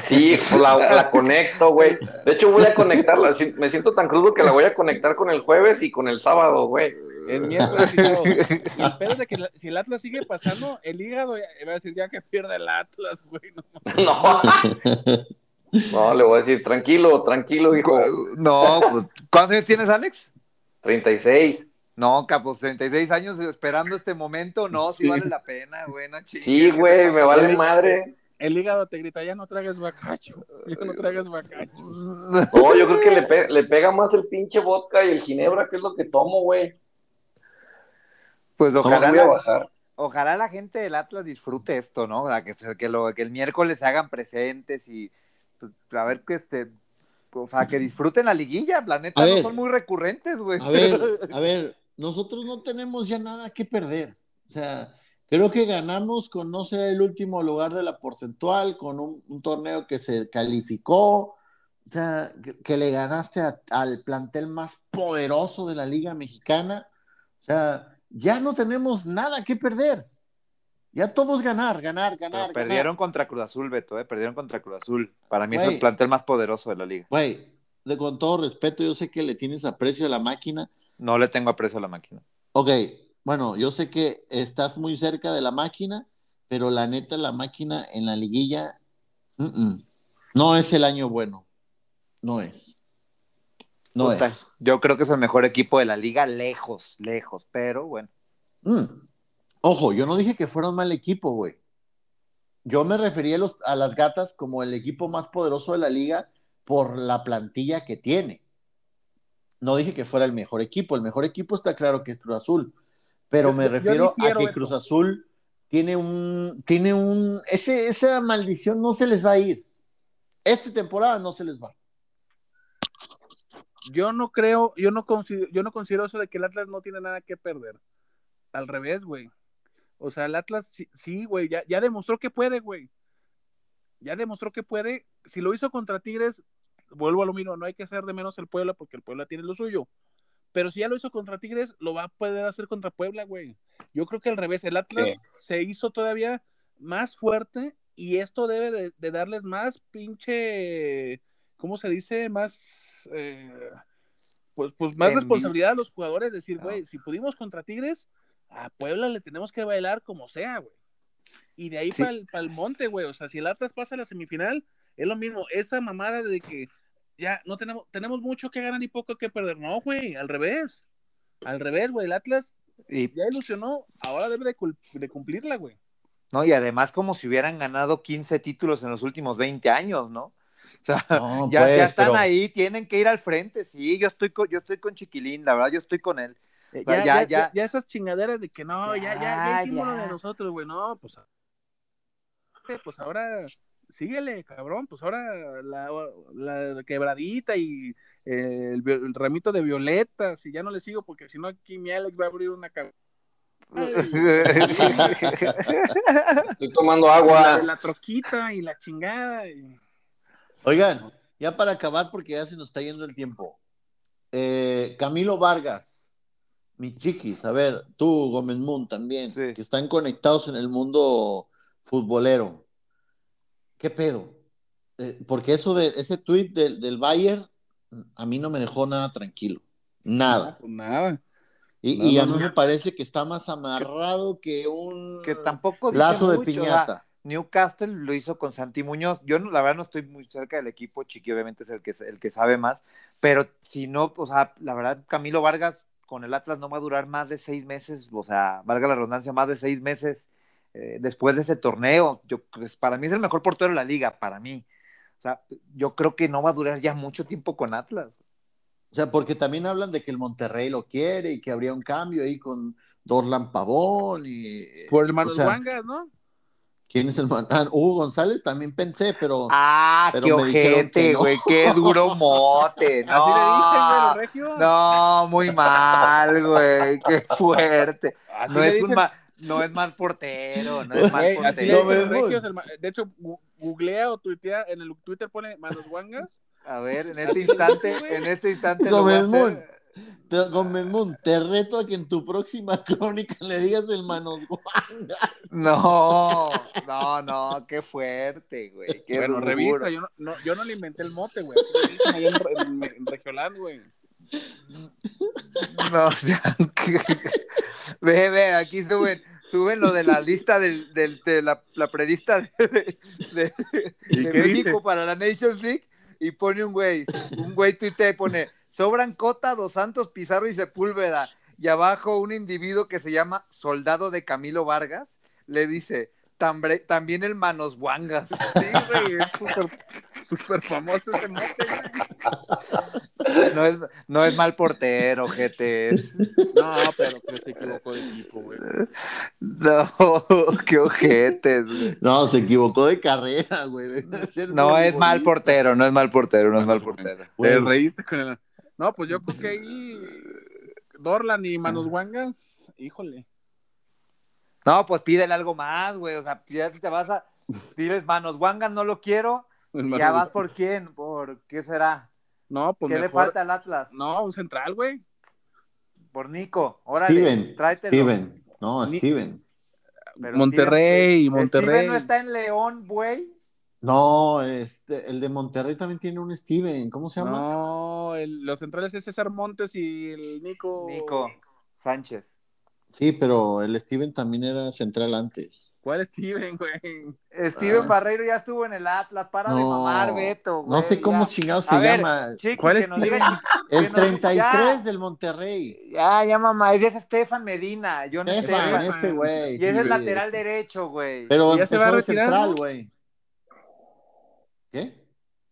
Sí, pues la, la conecto, güey. De hecho, voy a conectarla. Me siento tan crudo que la voy a conectar con el jueves y con el sábado, güey. El miércoles y todo. Y espero de que si el Atlas sigue pasando, el hígado va a decir ya que pierda el Atlas, güey. No. <laughs> no. No, le voy a decir, tranquilo, tranquilo, hijo. No, pues, ¿cuántos años tienes, Alex? 36. No, capos, 36 años esperando este momento, no, sí, vale la pena, buena chica. Sí, güey, me vale madre. El hígado te grita, ya no tragues bacacho, ya no tragues bacacho. <laughs> No, yo creo que le, pega más el pinche vodka y el ginebra, que es lo que tomo, güey. Pues ojalá ojalá la gente del Atlas disfrute esto, ¿no? Que, que, lo, que el miércoles se hagan presentes y pues, a ver que este, o sea, que disfruten la liguilla, la neta, no son muy recurrentes, güey. A ver, <laughs> a ver, nosotros no tenemos ya nada que perder. O sea, creo que ganamos con no ser el último lugar de la porcentual, con un, torneo que se calificó, o sea, que, le ganaste al plantel más poderoso de la Liga Mexicana. O sea, ya no tenemos nada que perder. Ya todos ganar, ganar, ganar. perdieron contra Cruz Azul, Beto, ¿eh? Perdieron contra Cruz Azul. Para mí es el plantel más poderoso de la liga. Güey, con todo respeto, yo sé que le tienes aprecio a la máquina. No le tengo aprecio a la máquina. Ok, bueno, yo sé que estás muy cerca de la máquina, pero la neta, la máquina en la liguilla no es el año bueno. No es. No es. Yo creo que es el mejor equipo de la liga, lejos, lejos, pero bueno. Mm. Ojo, yo no dije que fuera un mal equipo, güey. Yo me refería a, los, a las gatas como el equipo más poderoso de la liga por la plantilla que tiene. No dije que fuera el mejor equipo, el mejor equipo está claro que es Cruz Azul, pero me refiero a que Cruz Azul tiene un, tiene un, ese, esa maldición no se les va a ir. Esta temporada no se les va. Yo no creo, yo no considero, yo no considero eso de que el Atlas no tiene nada que perder. Al revés, güey. O sea, el Atlas sí, güey, ya, ya demostró que puede, güey. Ya demostró que puede. Si lo hizo contra Tigres, vuelvo a lo mismo, no hay que hacer de menos el Puebla porque el Puebla tiene lo suyo. Pero si ya lo hizo contra Tigres, lo va a poder hacer contra Puebla, güey. Yo creo que al revés, el Atlas se hizo todavía más fuerte y esto debe de, darles más pinche, ¿cómo se dice? Más, eh, pues, pues más responsabilidad a los jugadores, decir, güey, si pudimos contra Tigres, a Puebla le tenemos que bailar como sea, güey. Y de ahí para el, monte, güey. O sea, si el Atlas pasa a la semifinal, es lo mismo. Esa mamada de que ya no tenemos, tenemos mucho que ganar y poco que perder. No, güey, al revés. Al revés, güey. El Atlas ya ilusionó, ahora debe de, cumplirla, güey. No, y además como si hubieran ganado 15 títulos en los últimos 20 años, ¿no? O sea, <laughs> ya, pues, están ahí, tienen que ir al frente. Sí, yo estoy con, yo estoy con Chiquilín, la verdad, yo estoy con él. Eh, ya, ya, ya, ya, esas chingaderas de que no, ya, ya, ya de nosotros, güey, no, pues, pues ahora síguele, cabrón, pues ahora la, la quebradita y el, el, ramito de violetas, y ya no le sigo porque si no aquí mi Alex va a abrir una cabeza. <laughs> Estoy tomando agua. La, troquita y la chingada. Oigan, ya para acabar, porque ya se nos está yendo el tiempo. Eh, Camilo Vargas, mi chiquis, a ver, tú, Gómez Moon también, que están conectados en el mundo futbolero. ¿Qué pedo? Eh, porque eso de ese tweet del, del Bayern a mí no me dejó nada tranquilo. Nada. Pues nada. Y, a mí me parece que está más amarrado que, un que tampoco lazo de piñata. Newcastle lo hizo con Santi Muñoz. Yo la verdad no estoy muy cerca del equipo, Chiqui obviamente es el que, el que sabe más, pero si no, o sea, la verdad Camilo Vargas con el Atlas no va a durar más de seis meses, o sea, valga la redundancia, más de seis meses eh, después de ese torneo. Yo, pues, para mí es el mejor portero de la liga, para mí sea, yo creo que no va a durar ya mucho tiempo con Atlas. O sea, porque también hablan de que el Monterrey lo quiere y que habría un cambio ahí con Dorlan Pavón y... Por el Manos ¿no? ¿Quién es el man? Ah, Hugo González también pensé, pero. Ah, qué ojete, güey, qué duro mote. <laughs> No, no, muy mal, güey, qué <laughs> fuerte. no es un no es mal portero, no es mal portero. de hecho, googlea o tuitea, en el Twitter pone manos guangas. A ver, en este instante, en este instante Gómez Moon, te, Gómez Moon, te reto a que en tu próxima <laughs> crónica le digas el manos guangas. No, no, no, qué fuerte, güey. Qué bueno, revisa, yo no, yo no le inventé el mote, güey. En, en, en güey. No, o sea, ve, ve, aquí suben suben lo de la lista del, de la, la predista de, México para la Nations League y pone un güey, un güey tuitea y pone, sobran Cota, Dos Santos, Pizarro y Sepúlveda. Y abajo un individuo que se llama Soldado de Camilo Vargas le dice, también el Manos Wangas. <laughs> Sí, güey, es súper famoso ese mote, No es, no es mal portero, GT. <laughs> No, pero que se equivocó de equipo, güey. No, <laughs> qué ojetes, No, se equivocó de carrera, güey. No es mal portero, no es mal portero, no es mal portero. Te reíste con el... No, pues yo creo que ahí Dorlan y Manos Wangas, híjole. No, pues pídele algo más, güey. O sea, ya te vas a. Pides manos, Wangas no lo quiero. Ya vas por quién, por qué será. No, pues. ¿Qué le falta al Atlas? No, un central, güey. Por Nico. Órale, Steven. Tráetelo. Steven. No, Steven. Monterrey, Monterrey. ¿Steven no está en León, güey? No, este, el de Monterrey también tiene un Steven. ¿Cómo se llama? No, los centrales es César Montes y el Nico. Nico Sánchez. Sí, pero el Steven también era central antes. ¿Cuál Steven, güey? Steven Ah. Barreiro ya estuvo en el Atlas, para de No, mamar, Beto. No sé güey, cómo ya. chingados se A ver, llama. Chiquis, ¿Cuál que es El nos- 33 ya, del Monterrey. Ya, ya, mamá, ese es Estefan Medina. Yo no Estefan, sé. ese güey. Y ese es lateral derecho, güey. Pero ¿Y ya se va a empezó de central, no? güey. ¿Qué?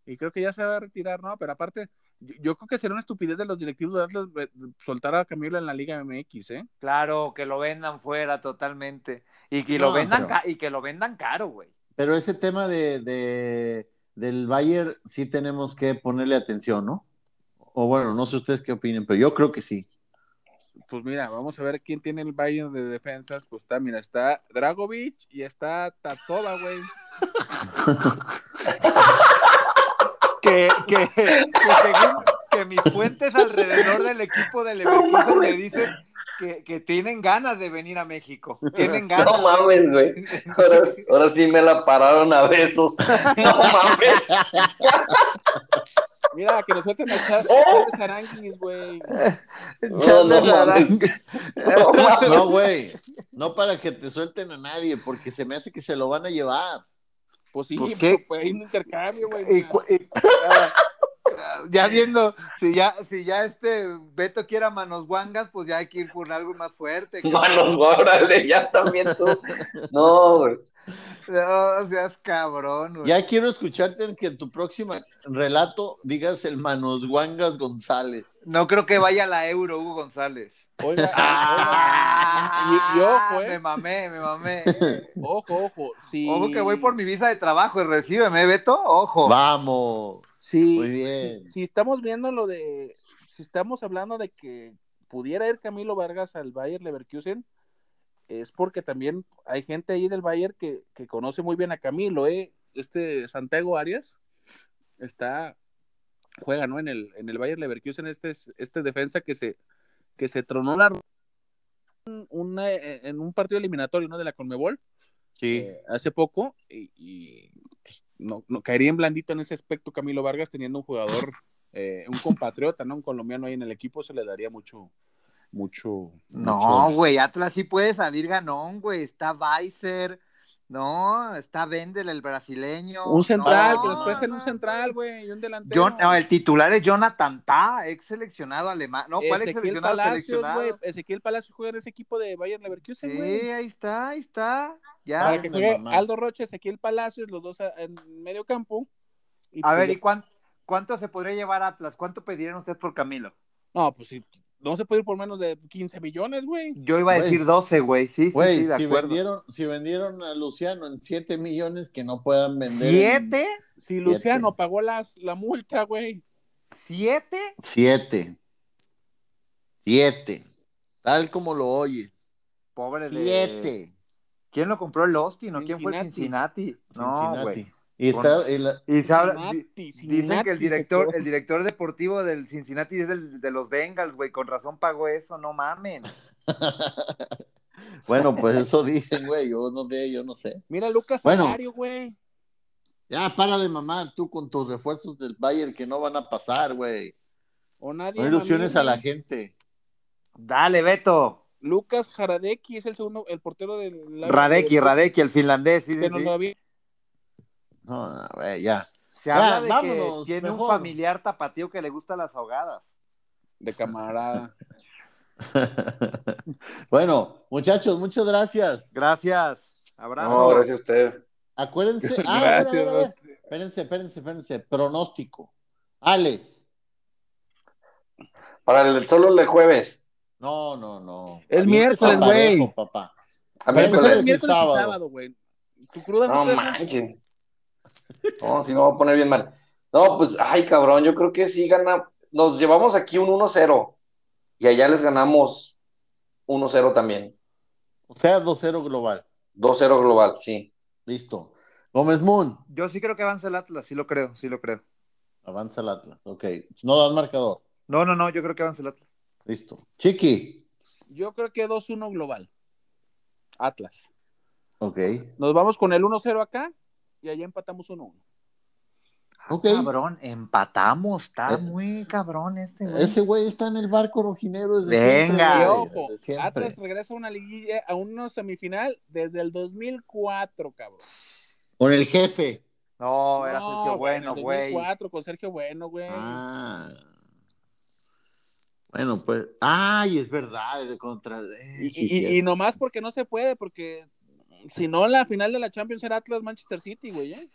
Y creo que ya se va a retirar, ¿no? Pero aparte, yo, yo creo que será una estupidez de los directivos de Atlas eh, soltar a Camilo en la Liga MX, ¿eh? Claro, que lo vendan fuera totalmente. Y que lo vendan pero- y que lo vendan caro, güey. Pero ese tema de, de- del Bayern sí tenemos que ponerle atención, ¿no? O bueno, no sé ustedes qué opinen, pero yo creo que sí. Pues mira, vamos a ver quién tiene el Bayern de defensas. Pues está, mira, está Dragovic y está Tatsova, güey. Que, que, que según que mis fuentes alrededor del equipo de Leverkusen me dicen que, que tienen ganas de venir a México. Tienen ganas. No mames, güey. Ahora, ahora sí me la pararon a besos. No mames. Mira, que nos suelten a Char- ¡Oh! Charles Aranguis, güey. Charles no. No mames. No, güey. No para que te suelten a nadie, porque se me hace que se lo van a llevar. Pues sí, Pues, ¿qué? pues, hay un intercambio, güey. <laughs> Ya viendo, si ya, si ya este Beto quiere a manos guangas, pues ya hay que ir por algo más fuerte. cabrón. Manos, órale, ya también tú. No, güey. No seas cabrón, güey. Ya quiero escucharte en que en tu próximo relato digas el Manos Guangas González. No creo que vaya a la Euro, Hugo González. Oiga, <laughs> Ah, Y- y ojo, eh. Me mamé, me mamé. <laughs> ojo, ojo. Si, Ojo que voy por mi visa de trabajo y recíbeme, Beto. Ojo. Vamos. si, Muy bien. Si, si estamos viendo lo de, si estamos hablando de que pudiera ir Camilo Vargas al Bayern Leverkusen, es porque también hay gente ahí del Bayern que, que conoce muy bien a Camilo, ¿eh? Este Santiago Arias está, juega, ¿no? En el, en el Bayern Leverkusen, este, es- este defensa que se, que se tronó la una, en un partido eliminatorio, ¿no? De la Conmebol. Sí. eh, hace poco y, y, pues, no, no caería en blandito en ese aspecto Camilo Vargas teniendo un jugador, eh, un compatriota, ¿no? Un colombiano ahí en el equipo se le daría mucho, mucho. No, mucho- güey, Atlas sí puede salir ganón, güey. Está Weiser, no, está Vendel, el brasileño. Un central, no, que nos presten un central, güey, y un delantero. John- no, el titular es Jonathan Ta, ex seleccionado alemán. No, ¿cuál ex Ezequiel seleccionado? Palacios, Seleccionado. güey. Ezequiel Palacios juega en ese equipo de Bayern Leverkusen, Sí, güey. ahí está, ahí está. Ya. Para que de juegue mamá. Aldo Rocha, Ezequiel Palacios, los dos en medio campo. Y A pues, ver, ¿y cuán- cuánto se podría llevar Atlas? ¿Cuánto pedirían ustedes por Camilo? No, pues sí, no se puede ir por menos de 15 millones, güey. Yo iba a decir 12, güey. Sí, sí, de si, acuerdo. vendieron, si vendieron a Luciano en 7 millones que no puedan vender. en ¿Siete? Si Luciano pagó las, la multa, güey. ¿Siete? Siete. Siete. Tal como lo oye. Pobre de... Siete. ¿Quién lo compró el Austin o quién fue el Cincinnati? No, güey. Y está, y la- Y Cincinnati, Cincinnati dicen que el director, el director deportivo del Cincinnati es el de los Bengals, güey. Con razón pagó eso, no mamen. <laughs> bueno, pues eso dicen, güey. Yo no sé, yo no sé. Mira, Lucas Bueno. Salario, güey. Ya para de mamar tú con tus refuerzos del Bayern que no van a pasar, güey. O nadie. No ilusiones a la gente. Dale, Beto. Lucas Jaradecki es el segundo, el portero del. Radecki, Radecki, el finlandés, sí, sí, Que nos sí. lo había- No, güey, ya. Se habla de vámonos, que tiene un familiar tapatío que le gusta las ahogadas. De camarada. <laughs> bueno, muchachos, muchas gracias. Gracias. Abrazo. No, gracias a ustedes. Acuérdense. <laughs> Ah, Gracias, a a a. Rosti. Espérense, espérense, espérense. Pronóstico. Alex. Para el solo el de jueves. No, no, no. Es miércoles, güey. papá. A miércoles. es miércoles y sábado. güey. Tu cruda No manches. No, si no va a poner bien mal. No, pues, ay, cabrón, yo creo que sí gana. Nos llevamos aquí un 1-0 y allá les ganamos 1-0 también. O sea, 2-0 global. 2-0 global, sí. Listo. Gómez Moon. Yo sí creo que avanza el Atlas, sí lo creo, sí lo creo. Avanza el Atlas. Ok. No dan marcador. No, no, no, yo creo que avanza el Atlas. Listo. Chiqui. Yo creo que 2-1 global. Atlas. Ok. Nos vamos con el 1-0 acá y allá empatamos 1-1. Okay. Cabrón, empatamos, está eh, muy cabrón este güey. Ese güey está en el barco rojinero desde Venga. Siempre, ojo, Atlas regresa a una liguilla, a una semifinal desde el 2004, cabrón. Con el jefe. No, era Sergio Bueno, güey. 2004 con Sergio Bueno, güey. Ah. Bueno, pues, ay, es verdad, contra. Eh, y, y, nomás porque no se puede, porque si no, la final de la Champions era Atlas Manchester City, güey. ¿eh?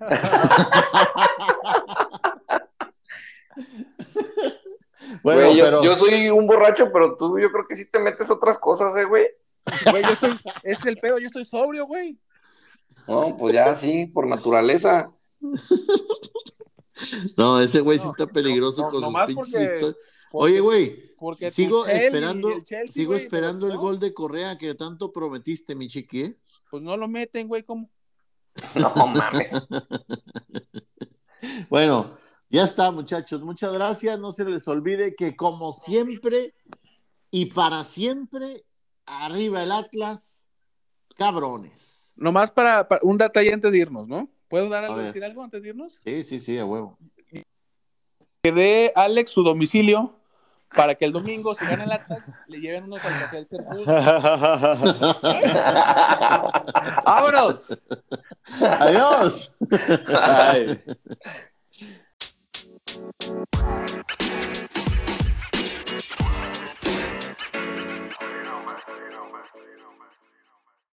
<laughs> bueno, yo, soy un borracho, pero tú yo creo que sí te metes otras cosas, eh, güey. Güey, yo estoy, es el pedo, yo estoy sobrio, güey. No, pues ya sí, por naturaleza. No, ese güey sí está peligroso con sus pinches Oye, güey, sigo esperando, sigo esperando el gol de Correa que tanto prometiste, mi chiqui, ¿eh? Pues no lo meten, güey, ¿cómo? No mames. <laughs> bueno, ya está, muchachos. Muchas gracias. No se les olvide que, como siempre y para siempre, arriba el Atlas, cabrones. Nomás para, un detalle antes de irnos, ¿no? ¿Puedo dar algo, decir algo antes de irnos? Sí, sí, sí, a huevo. Que dé Alex su domicilio para que el domingo, si gana el Atlas, le lleven unos al café del <laughs> ¡Vámonos! ¡Adiós!